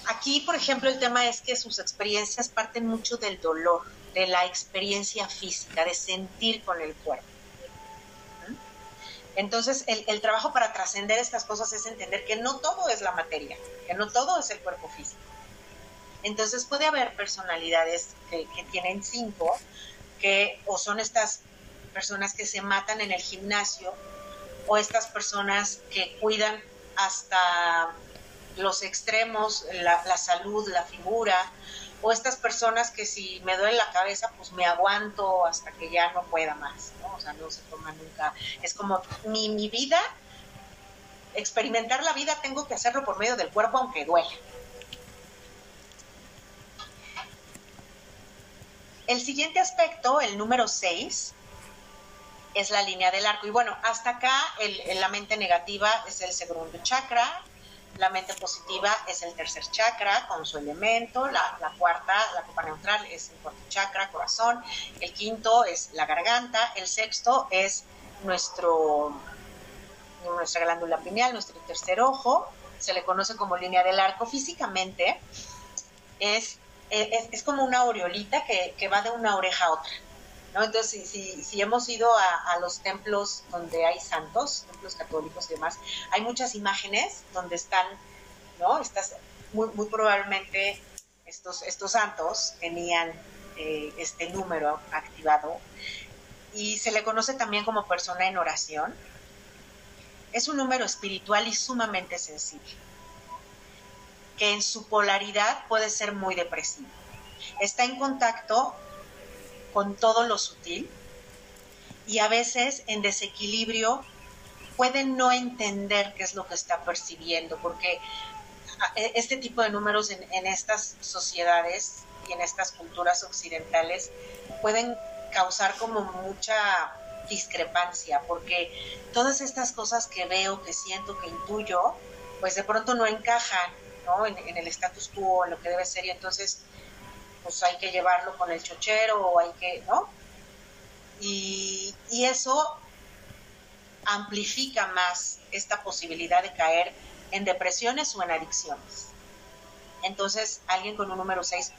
Aquí, por ejemplo, el tema es que sus experiencias parten mucho del dolor, de la experiencia física, de sentir con el cuerpo. Entonces, el, el trabajo para trascender estas cosas es entender que no todo es la materia, que no todo es el cuerpo físico entonces puede haber personalidades que, tienen cinco, que o son estas personas que se matan en el gimnasio, o estas personas que cuidan hasta los extremos, la, salud, la figura, o estas personas que si me duele la cabeza, pues me aguanto hasta que ya no pueda más, ¿no? O sea, no se toma nunca. Es como mi, mi vida, experimentar la vida tengo que hacerlo por medio del cuerpo aunque duela. El siguiente aspecto, el número 6, es la línea del arco. Y bueno, hasta acá la mente negativa es el segundo chakra, la mente positiva es el tercer chakra con su elemento, la, cuarta, la copa neutral es el cuarto chakra, corazón, el quinto es la garganta, el sexto es nuestro, nuestra glándula pineal, nuestro tercer ojo, se le conoce como línea del arco. Físicamente es es, como una aureolita que, va de una oreja a otra. ¿no? Entonces, si, hemos ido a, los templos donde hay santos, templos católicos y demás, hay muchas imágenes donde están, ¿no? Estas, muy, muy probablemente estos, estos santos tenían eh, este número activado y se le conoce también como persona en oración. Es un número espiritual y sumamente sensible que en su polaridad puede ser muy depresivo. Está en contacto con todo lo sutil y a veces en desequilibrio puede no entender qué es lo que está percibiendo, porque ah, e, este tipo de números en, en estas sociedades y en estas culturas occidentales pueden causar como mucha discrepancia, porque todas estas cosas que veo, que siento, que intuyo, pues de pronto no encajan en, el status quo, en lo que debe ser, y entonces pues hay que llevarlo con el chochero o hay que, ¿no? Y, y eso amplifica más esta posibilidad de caer en depresiones o en adicciones. Entonces, alguien con un número 6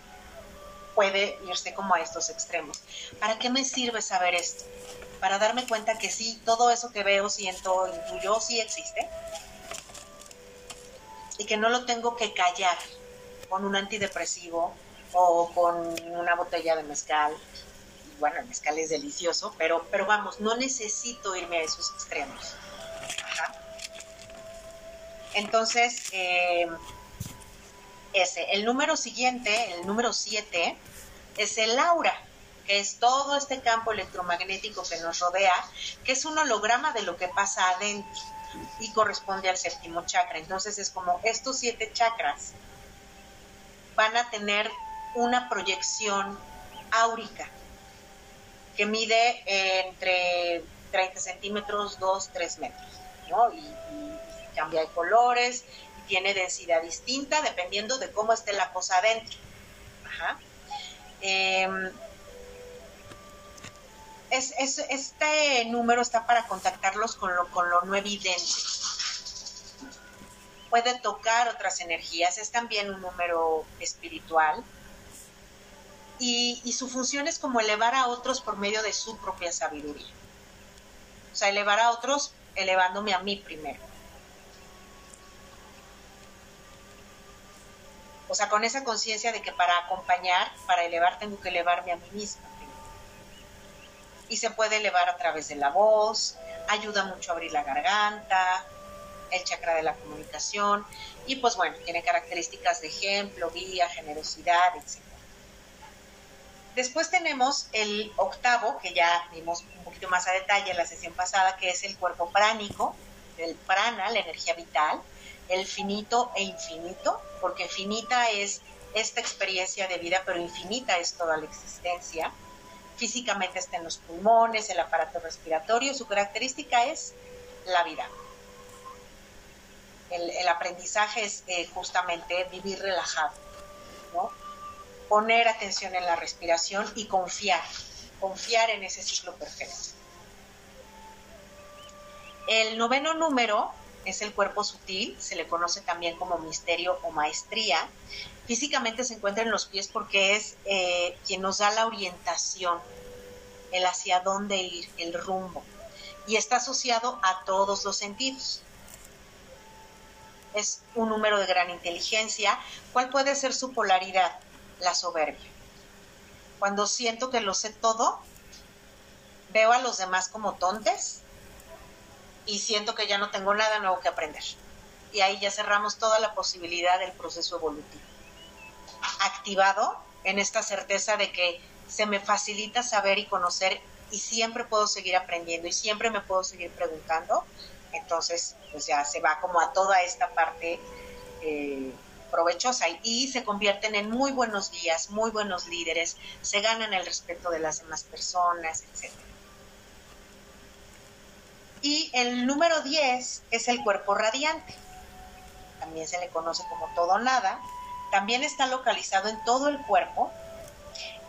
puede irse como a estos extremos. ¿Para qué me sirve saber esto? Para darme cuenta que sí, todo eso que veo, siento, intuyo, sí existe, y que no lo tengo que callar con un antidepresivo o con una botella de mezcal. Bueno, el mezcal es delicioso, pero, pero vamos, no necesito irme a esos extremos. Entonces, eh, ese. El número siguiente, el número 7, es el aura, que es todo este campo electromagnético que nos rodea, que es un holograma de lo que pasa adentro y corresponde al séptimo chakra. Entonces es como estos siete chakras van a tener una proyección áurica que mide entre 30 centímetros, 2, 3 metros, ¿no? Y, cambia de colores, y tiene densidad distinta dependiendo de cómo esté la cosa adentro. Ajá. Em, es, este número está para contactarlos con lo, no evidente. puede tocar otras energías, es también un número espiritual. Y, y, su función es como elevar a otros por medio de su propia sabiduría. O sea, elevar a otros elevándome a mí primero. O sea, con esa conciencia de que para acompañar, para elevar, tengo que elevarme a mí misma. Y se puede elevar a través de la voz, ayuda mucho a abrir la garganta, el chakra de la comunicación, y pues bueno, tiene características de ejemplo, guía, generosidad, etc. Después tenemos el octavo, que ya vimos un poquito más a detalle en la sesión pasada, que es el cuerpo pránico, el prana, la energía vital, el finito e infinito, porque finita es esta experiencia de vida, pero infinita es toda la existencia. Físicamente está en los pulmones, el aparato respiratorio, su característica es la vida. El, aprendizaje es eh, justamente vivir relajado, ¿no? poner atención en la respiración y confiar, confiar en ese ciclo perfecto. El noveno número es el cuerpo sutil, se le conoce también como misterio o maestría. Físicamente se encuentra en los pies porque es eh, quien nos da la orientación, el hacia dónde ir, el rumbo. Y está asociado a todos los sentidos. Es un número de gran inteligencia. ¿Cuál puede ser su polaridad? La soberbia. Cuando siento que lo sé todo, veo a los demás como tontes y siento que ya no tengo nada nuevo que aprender. Y ahí ya cerramos toda la posibilidad del proceso evolutivo. Activado en esta certeza de que se me facilita saber y conocer y siempre puedo seguir aprendiendo y siempre me puedo seguir preguntando, entonces pues ya se va como a toda esta parte eh, provechosa y se convierten en muy buenos guías, muy buenos líderes, se ganan el respeto de las demás personas, etcétera. Y el número 10 es el cuerpo radiante. También se le conoce como todo nada. También está localizado en todo el cuerpo.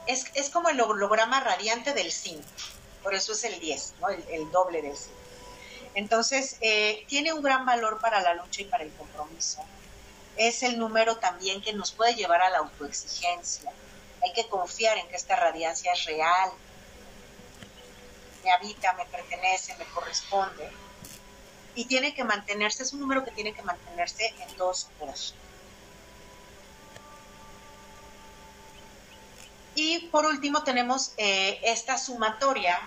Es, como el holograma radiante del 5. Por eso es el 10, ¿no? el, doble del 5. Entonces, eh, tiene un gran valor para la lucha y para el compromiso. Es el número también que nos puede llevar a la autoexigencia. Hay que confiar en que esta radiancia es real, me habita, me pertenece, me corresponde. Y tiene que mantenerse, es un número que tiene que mantenerse en dos su Y por último tenemos eh, esta sumatoria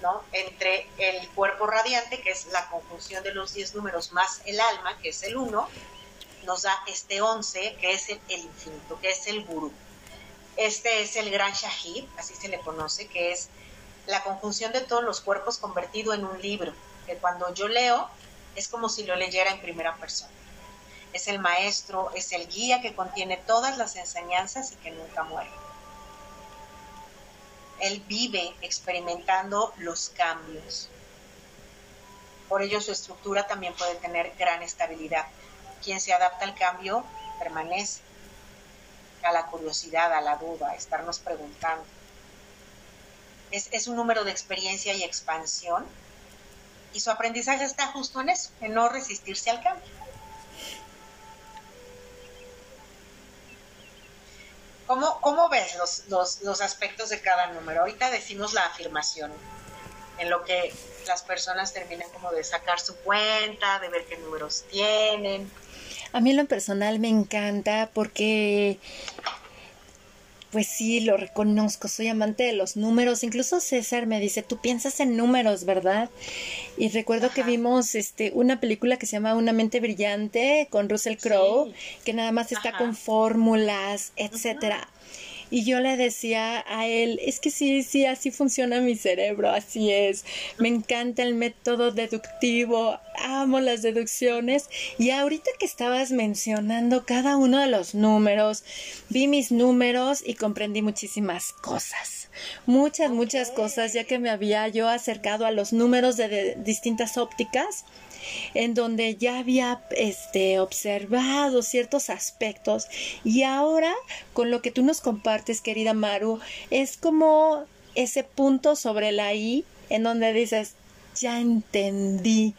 ¿no? entre el cuerpo radiante, que es la conjunción de los 10 números, más el alma, que es el 1, nos da este 11, que es el, el, infinito, que es el gurú. Este es el gran shahid, así se le conoce, que es la conjunción de todos los cuerpos convertido en un libro, que cuando yo leo es como si lo leyera en primera persona. Es el maestro, es el guía que contiene todas las enseñanzas y que nunca muere. Él vive experimentando los cambios. Por ello su estructura también puede tener gran estabilidad. Quien se adapta al cambio permanece a la curiosidad, a la duda, a estarnos preguntando es, un número de experiencia y expansión. Y su aprendizaje está justo en eso, en no resistirse al cambio. ¿Cómo, cómo ves los, los, los, aspectos de cada número? Ahorita decimos la afirmación, en lo que las personas terminan como de sacar su cuenta, de ver qué números tienen. A mí en lo personal me encanta porque pues sí, lo reconozco, soy amante de los números. Incluso César me dice, tú piensas en números, ¿verdad? Y recuerdo que vimos este, una película que se llama Una mente brillante con Russell Crowe, que nada más está con fórmulas, etcétera. Y yo le decía a él, es que sí, sí, así funciona mi cerebro, así es. Me encanta el método deductivo, amo las deducciones. Y ahorita que estabas mencionando cada uno de los números, vi mis números y comprendí muchísimas cosas. Muchas, muchas cosas, ya que me había yo acercado a los números de distintas ópticas en donde ya había este, observado ciertos aspectos. Y ahora con lo que tú nos compartes, querida Maru, es como ese punto sobre la I en donde dices, ya entendí.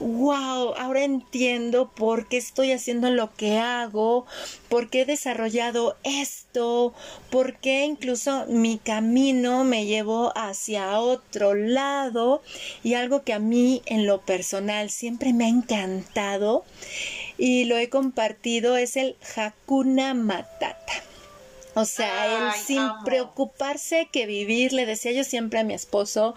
¡Wow! Ahora entiendo por qué estoy haciendo lo que hago, por qué he desarrollado esto, por qué incluso mi camino me llevó hacia otro lado y algo que a mí en lo personal siempre me ha encantado y lo he compartido es el Hakuna Matata. O sea, él sin preocuparse que vivir, le decía yo siempre a mi esposo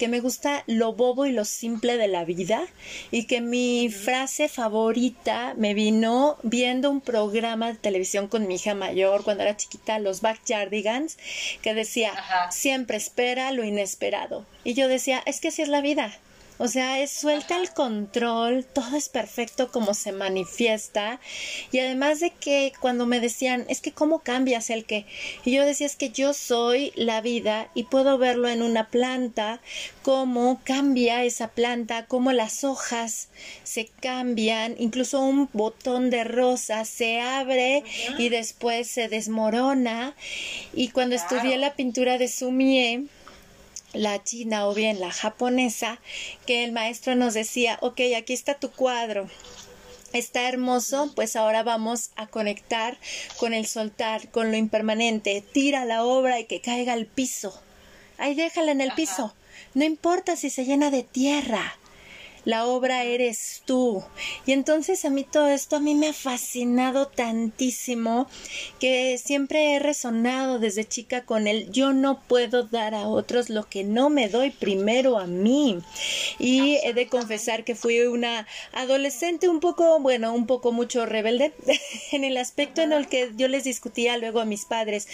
que me gusta lo bobo y lo simple de la vida y que mi frase favorita me vino viendo un programa de televisión con mi hija mayor cuando era chiquita, los Backyardigans, que decía, siempre espera lo inesperado. Y yo decía, es que así es la vida. O sea, es suelta el control, todo es perfecto como se manifiesta. Y además de que cuando me decían, es que cómo cambias el que, y yo decía, es que yo soy la vida y puedo verlo en una planta, cómo cambia esa planta, cómo las hojas se cambian, incluso un botón de rosa se abre y después se desmorona. Y cuando estudié la pintura de Sumie, la china o bien la japonesa, que el maestro nos decía, ok, aquí está tu cuadro. Está hermoso, pues ahora vamos a conectar con el soltar, con lo impermanente. Tira la obra y que caiga al piso. Ahí déjala en el piso. No importa si se llena de tierra la obra eres tú. Y entonces a mí todo esto a mí me ha fascinado tantísimo que siempre he resonado desde chica con el yo no puedo dar a otros lo que no me doy primero a mí. Y he de confesar que fui una adolescente un poco, bueno, un poco mucho rebelde [LAUGHS] en el aspecto en el que yo les discutía luego a mis padres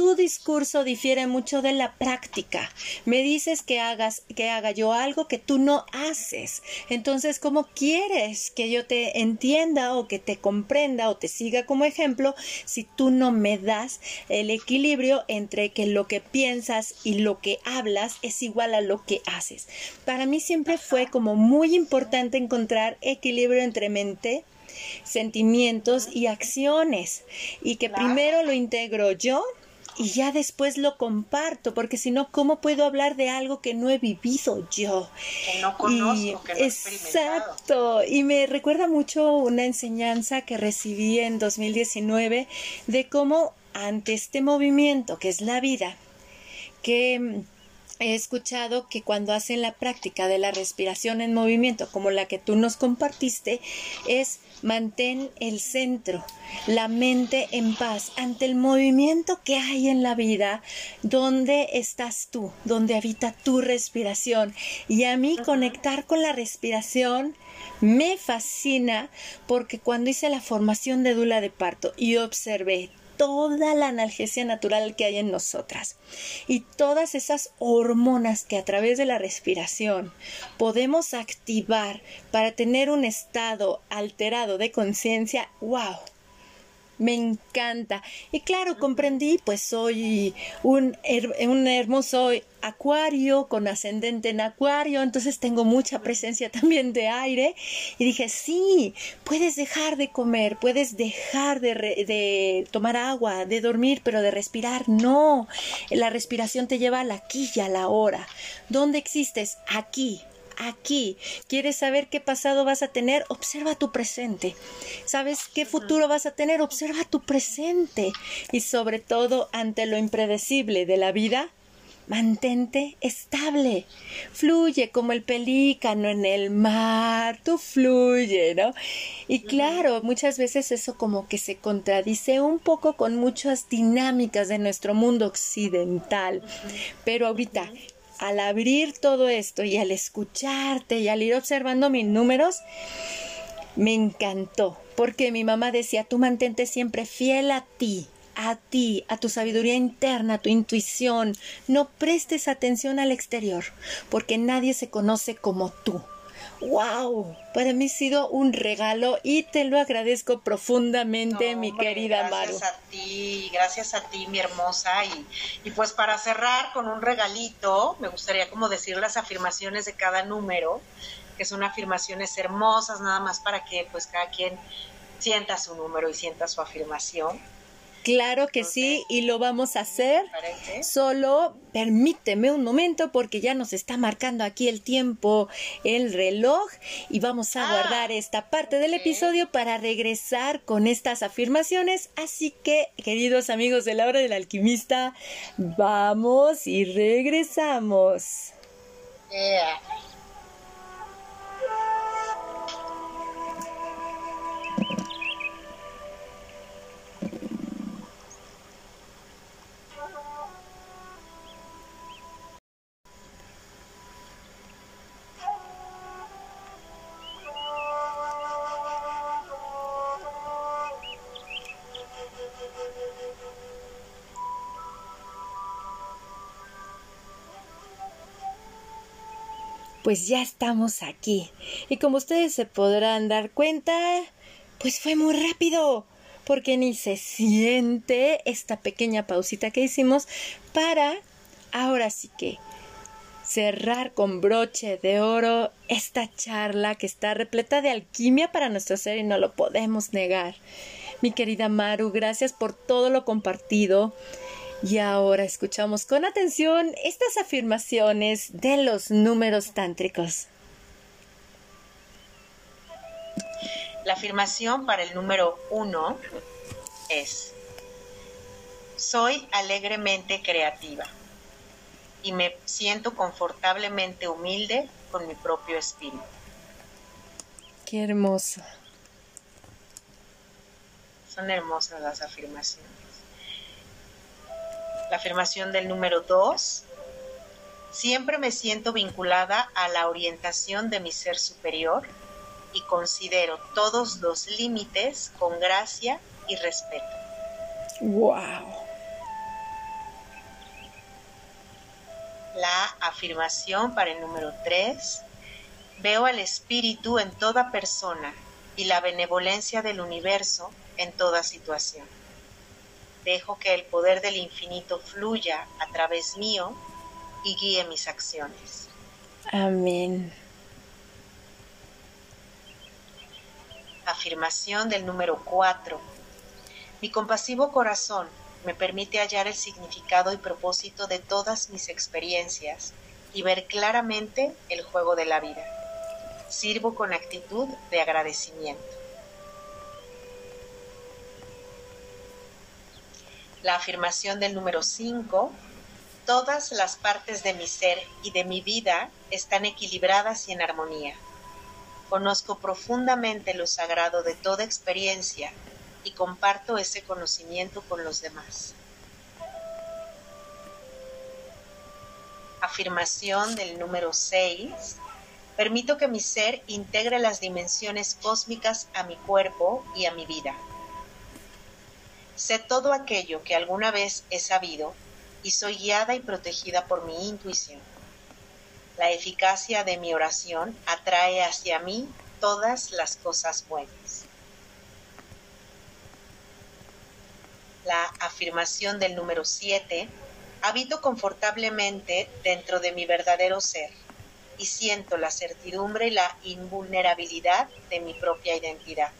tu discurso difiere mucho de la práctica. Me dices que hagas, que haga yo algo que tú no haces. Entonces, ¿cómo quieres que yo te entienda o que te comprenda o te siga como ejemplo si tú no me das el equilibrio entre que lo que piensas y lo que hablas es igual a lo que haces? Para mí siempre fue como muy importante encontrar equilibrio entre mente, sentimientos y acciones y que primero lo integro yo y ya después lo comparto, porque si no, ¿cómo puedo hablar de algo que no he vivido yo? Que no conozco, que no he Exacto, y me recuerda mucho una enseñanza que recibí en 2019 de cómo ante este movimiento que es la vida, que he escuchado que cuando hacen la práctica de la respiración en movimiento, como la que tú nos compartiste, es mantén el centro, la mente en paz ante el movimiento que hay en la vida, donde estás tú, donde habita tu respiración. Y a mí conectar con la respiración me fascina porque cuando hice la formación de dula de parto y observé toda la analgesia natural que hay en nosotras. Y todas esas hormonas que a través de la respiración podemos activar para tener un estado alterado de conciencia, wow, me encanta. Y claro, comprendí, pues soy un, un hermoso acuario con ascendente en acuario, entonces tengo mucha presencia [LAUGHS] también de aire. Y dije, sí, puedes dejar de comer, puedes dejar de, de tomar agua, de dormir, pero de respirar, no. La respiración te lleva a la y a la hora. ¿Dónde existes? Aquí aquí. ¿Quieres saber qué pasado vas a tener? Observa tu presente. ¿Sabes qué futuro vas a tener? Observa tu presente. Y sobre todo ante lo impredecible de la vida, mantente estable, fluye como el pelícano en el mar, tú fluye, ¿no? Y claro, muchas veces eso como que se contradice un poco con muchas dinámicas de nuestro mundo occidental, pero ahorita al abrir todo esto y al escucharte y al ir observando mis números, me encantó, porque mi mamá decía, tú mantente siempre fiel a ti, a ti, a tu sabiduría interna, a tu intuición, no prestes atención al exterior, porque nadie se conoce como tú. ¡Wow! Para mí ha sido un regalo y te lo agradezco profundamente, mi querida Maru. Gracias a ti, gracias a ti, mi hermosa. Y, y pues para cerrar con un regalito, me gustaría como decir las afirmaciones de cada número, que son afirmaciones hermosas, nada más para que pues cada quien sienta su número y sienta su afirmación. Claro que sí, y lo vamos a hacer. Solo permíteme un momento porque ya nos está marcando aquí el tiempo, el reloj, y vamos a ah, guardar esta parte del episodio para regresar con estas afirmaciones. Así que, queridos amigos de la hora del alquimista, vamos y regresamos. Pues ya estamos aquí. Y como ustedes se podrán dar cuenta, pues fue muy rápido, porque ni se siente esta pequeña pausita que hicimos para, ahora sí que, cerrar con broche de oro esta charla que está repleta de alquimia para nuestro ser y no lo podemos negar. Mi querida Maru, gracias por todo lo compartido. Y ahora escuchamos con atención estas afirmaciones de los números tántricos. La afirmación para el número uno es, soy alegremente creativa y me siento confortablemente humilde con mi propio espíritu. Qué hermoso. Son hermosas las afirmaciones la afirmación del número 2, siempre me siento vinculada a la orientación de mi ser superior y considero todos los límites con gracia y respeto. Wow. La afirmación para el número 3, veo al espíritu en toda persona y la benevolencia del universo en toda situación. Dejo que el poder del infinito fluya a través mío y guíe mis acciones. Amén. Afirmación del número 4. Mi compasivo corazón me permite hallar el significado y propósito de todas mis experiencias y ver claramente el juego de la vida. Sirvo con actitud de agradecimiento. La afirmación del número 5, todas las partes de mi ser y de mi vida están equilibradas y en armonía. Conozco profundamente lo sagrado de toda experiencia y comparto ese conocimiento con los demás. Afirmación del número 6. Permito que mi ser integre las dimensiones cósmicas a mi cuerpo y a mi vida Sé todo aquello que alguna vez he sabido y soy guiada y protegida por mi intuición. La eficacia de mi oración atrae hacia mí todas las cosas buenas. La afirmación del número 7. Habito confortablemente dentro de mi verdadero ser y siento la certidumbre y la invulnerabilidad de mi propia identidad.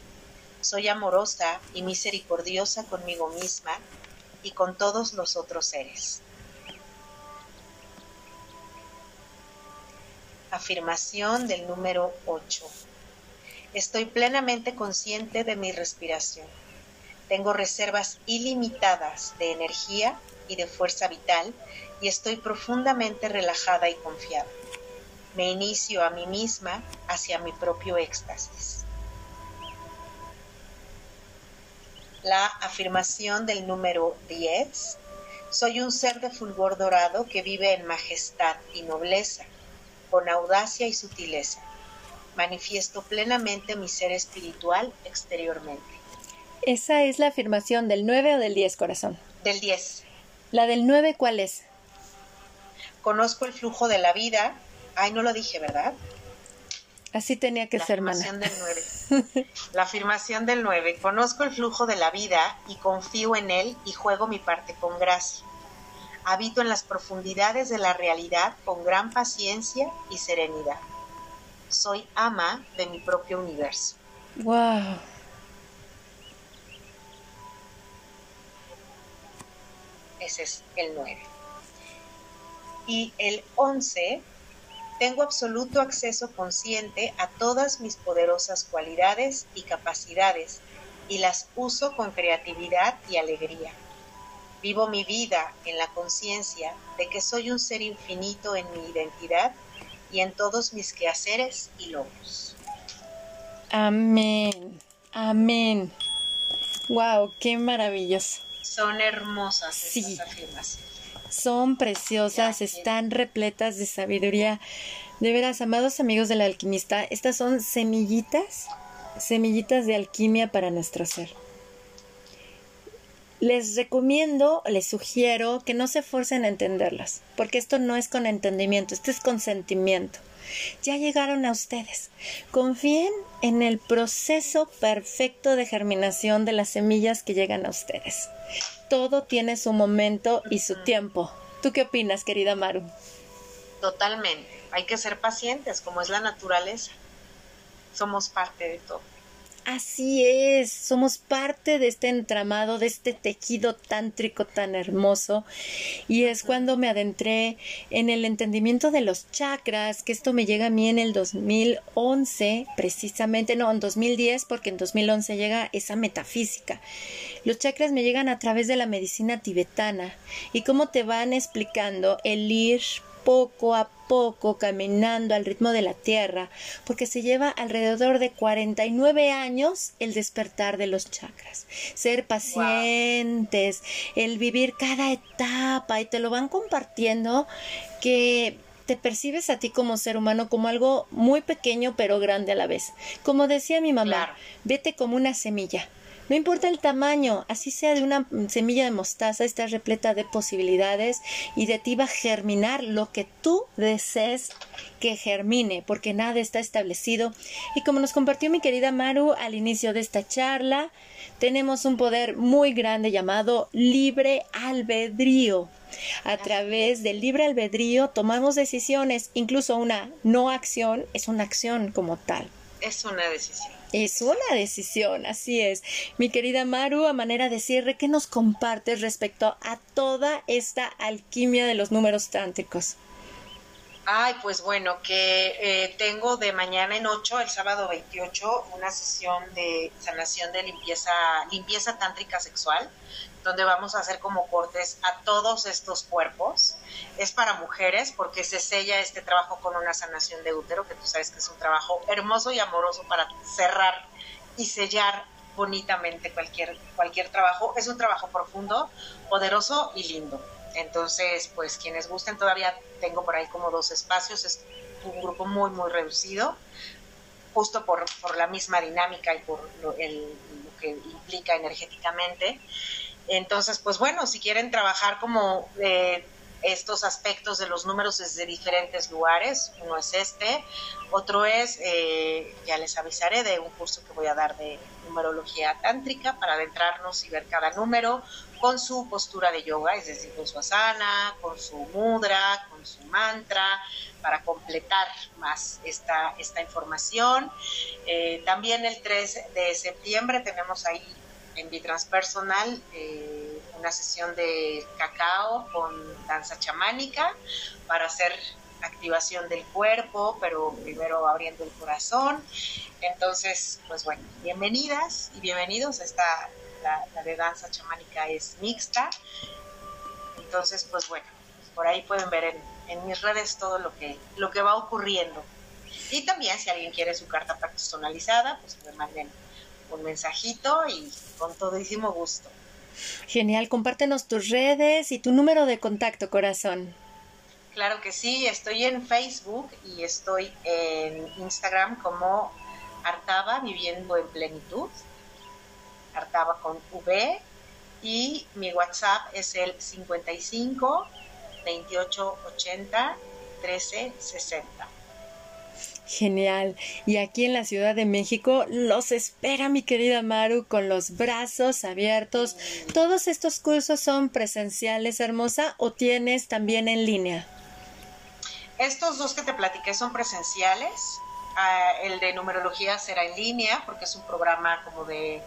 Soy amorosa y misericordiosa conmigo misma y con todos los otros seres. Afirmación del número 8. Estoy plenamente consciente de mi respiración. Tengo reservas ilimitadas de energía y de fuerza vital y estoy profundamente relajada y confiada. Me inicio a mí misma hacia mi propio éxtasis. La afirmación del número 10. Soy un ser de fulgor dorado que vive en majestad y nobleza, con audacia y sutileza. Manifiesto plenamente mi ser espiritual exteriormente. Esa es la afirmación del 9 o del 10, corazón. Del 10. ¿La del 9 cuál es? Conozco el flujo de la vida. Ay, no lo dije, ¿verdad? Así tenía que ser, mana. Del 9. [LAUGHS] La afirmación del 9. Conozco el flujo de la vida y confío en él y juego mi parte con gracia. Habito en las profundidades de la realidad con gran paciencia y serenidad. Soy ama de mi propio universo. Wow. ese es el 9. Y el 11, tengo absoluto acceso consciente a todas mis poderosas cualidades y capacidades y las uso con creatividad y alegría. Vivo mi vida en la conciencia de que soy un ser infinito en mi identidad y en todos mis quehaceres y logros. Amén. Amén. Wow, qué maravilloso. Son hermosas sí. afirmaciones. Son preciosas, están repletas de sabiduría. De veras, amados amigos del alquimista, estas son semillitas, semillitas de alquimia para nuestro ser. Les recomiendo, les sugiero que no se forcen a entenderlas, porque esto no es con entendimiento, esto es con sentimiento ya llegaron a ustedes. Confíen en el proceso perfecto de germinación de las semillas que llegan a ustedes. Todo tiene su momento y su tiempo. ¿Tú qué opinas, querida Maru? Totalmente. Hay que ser pacientes, como es la naturaleza. Somos parte de todo. Así es, somos parte de este entramado, de este tejido tántrico tan hermoso. Y es cuando me adentré en el entendimiento de los chakras, que esto me llega a mí en el 2011, precisamente, no, en 2010, porque en 2011 llega esa metafísica. Los chakras me llegan a través de la medicina tibetana y cómo te van explicando el ir poco a poco caminando al ritmo de la tierra, porque se lleva alrededor de 49 años el despertar de los chakras. Ser pacientes, el vivir cada etapa y te lo van compartiendo que te percibes a ti como ser humano como algo muy pequeño pero grande a la vez. Como decía mi mamá, vete como una semilla no importa el tamaño, así sea de una semilla de mostaza, está repleta de posibilidades y de ti va a germinar lo que tú desees que germine, porque nada está establecido. Y como nos compartió mi querida Maru al inicio de esta charla, tenemos un poder muy grande llamado libre albedrío. A través del libre albedrío tomamos decisiones, incluso una no acción es una acción como tal. Es una decisión. Es una decisión, así es. Mi querida Maru, a manera de cierre, ¿qué nos compartes respecto a toda esta alquimia de los números tántricos? Ay, pues bueno, que eh, tengo de mañana en 8, el sábado 28, una sesión de sanación de limpieza, limpieza tántrica sexual donde vamos a hacer como cortes a todos estos cuerpos. Es para mujeres porque se sella este trabajo con una sanación de útero, que tú sabes que es un trabajo hermoso y amoroso para cerrar y sellar bonitamente cualquier, cualquier trabajo. Es un trabajo profundo, poderoso y lindo. Entonces, pues quienes gusten, todavía tengo por ahí como dos espacios, es un grupo muy, muy reducido, justo por, por la misma dinámica y por lo, lo que implica energéticamente. Entonces, pues bueno, si quieren trabajar como eh, estos aspectos de los números desde diferentes lugares, uno es este, otro es, eh, ya les avisaré de un curso que voy a dar de numerología tántrica para adentrarnos y ver cada número con su postura de yoga, es decir, con su asana, con su mudra, con su mantra, para completar más esta, esta información. Eh, también el 3 de septiembre tenemos ahí en Bitranspersonal eh, una sesión de cacao con danza chamánica para hacer activación del cuerpo, pero primero abriendo el corazón. Entonces, pues bueno, bienvenidas y bienvenidos. Esta, la, la de danza chamánica es mixta. Entonces, pues bueno, por ahí pueden ver en, en, mis redes todo lo que, lo que va ocurriendo. Y también si alguien quiere su carta personalizada, pues me manden un mensajito y con todísimo gusto. Genial, compártenos tus redes y tu número de contacto, corazón. Claro que sí, estoy en Facebook y estoy en Instagram como Artaba Viviendo en Plenitud, Artaba con V, y mi WhatsApp es el 55 28 80 13 60. Genial. Y aquí en la Ciudad de México los espera mi querida Maru con los brazos abiertos. ¿Todos estos cursos son presenciales, hermosa, o tienes también en línea? Estos dos que te platiqué son presenciales. Ah, el de numerología será en línea porque es un programa como de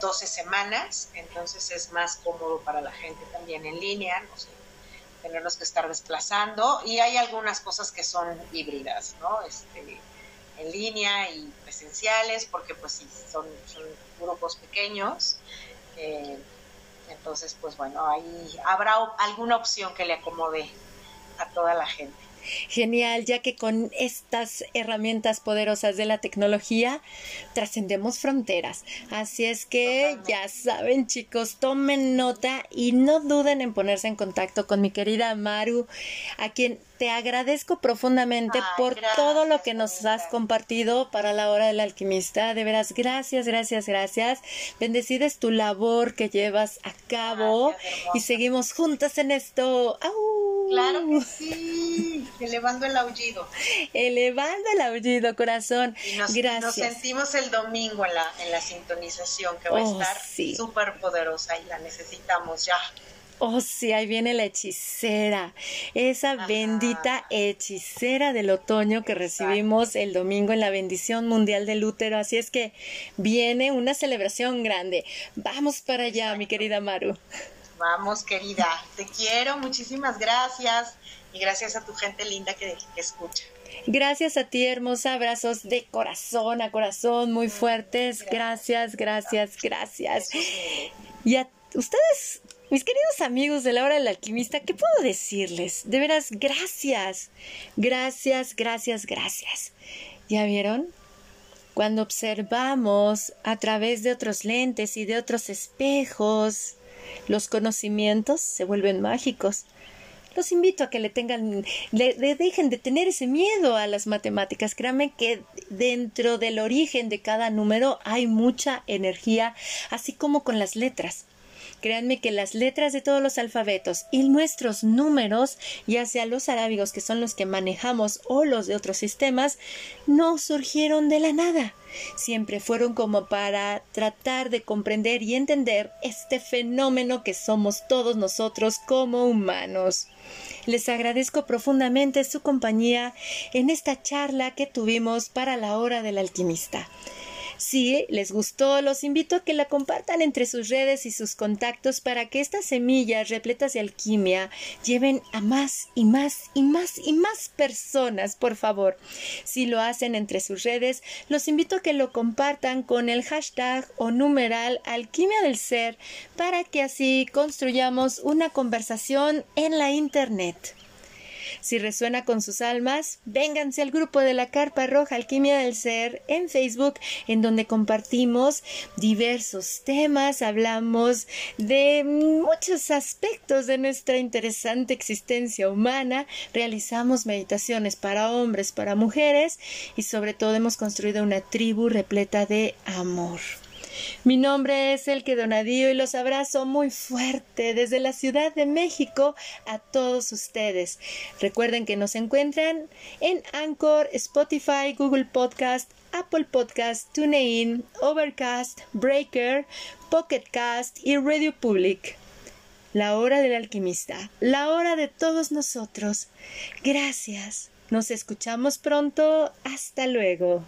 12 semanas, entonces es más cómodo para la gente también en línea, no sé, tenernos que estar desplazando y hay algunas cosas que son híbridas, ¿no? Este, en línea y presenciales, porque pues sí, son, son grupos pequeños. Eh, entonces, pues bueno, ahí habrá alguna opción que le acomode a toda la gente. Genial, ya que con estas herramientas poderosas de la tecnología trascendemos fronteras. Así es que ya saben chicos, tomen nota y no duden en ponerse en contacto con mi querida Maru, a quien te agradezco profundamente por todo lo que nos has compartido para la hora del alquimista. De veras, gracias, gracias, gracias. Bendecida es tu labor que llevas a cabo y seguimos juntas en esto. Claro que sí, elevando el aullido. Elevando el aullido, corazón. Gracias. Nos sentimos el domingo en la, en la sintonización que va a oh, estar súper poderosa y la necesitamos ya. Oh, sí, ahí viene la hechicera, esa bendita hechicera del otoño que recibimos el domingo en la bendición mundial del útero. Así es que viene una celebración grande. Vamos para allá, mi querida Maru. Vamos, querida. Te quiero, muchísimas gracias. Y gracias a tu gente linda que, escucha. Gracias a ti, hermosa. Abrazos de corazón a corazón, muy fuertes. Gracias, gracias, gracias. Y a ustedes, mis queridos amigos de la hora del alquimista, ¿qué puedo decirles? De veras, gracias. Gracias, gracias, gracias. ¿Ya vieron? Cuando observamos a través de otros lentes y de otros espejos, los conocimientos se vuelven mágicos. Los invito a que le tengan, le, dejen de tener ese miedo a las matemáticas. Créanme que dentro del origen de cada número hay mucha energía, así como con las letras. Créanme que las letras de todos los alfabetos y nuestros números, ya sea los arábigos que son los que manejamos o los de otros sistemas, no surgieron de la nada. Siempre fueron como para tratar de comprender y entender este fenómeno que somos todos nosotros como humanos. Les agradezco profundamente su compañía en esta charla que tuvimos para la hora del alquimista. Si les gustó, los invito a que la compartan entre sus redes y sus contactos para que estas semillas repletas de alquimia lleven a más y más y más y más personas, por favor. Si lo hacen entre sus redes, los invito a que lo compartan con el hashtag o numeral alquimia del ser para que así construyamos una conversación en la Internet. Si resuena con sus almas, vénganse al grupo de la Carpa Roja Alquimia del Ser en Facebook, en donde compartimos diversos temas, hablamos de muchos aspectos de nuestra interesante existencia humana, realizamos meditaciones para hombres, para mujeres y sobre todo hemos construido una tribu repleta de amor. Mi nombre es Elke Donadío y los abrazo muy fuerte desde la Ciudad de México a todos ustedes. Recuerden que nos encuentran en Anchor, Spotify, Google Podcast, Apple Podcast, TuneIn, Overcast, Breaker, Pocket Cast y Radio Public. La hora del alquimista, la hora de todos nosotros. Gracias. Nos escuchamos pronto. Hasta luego.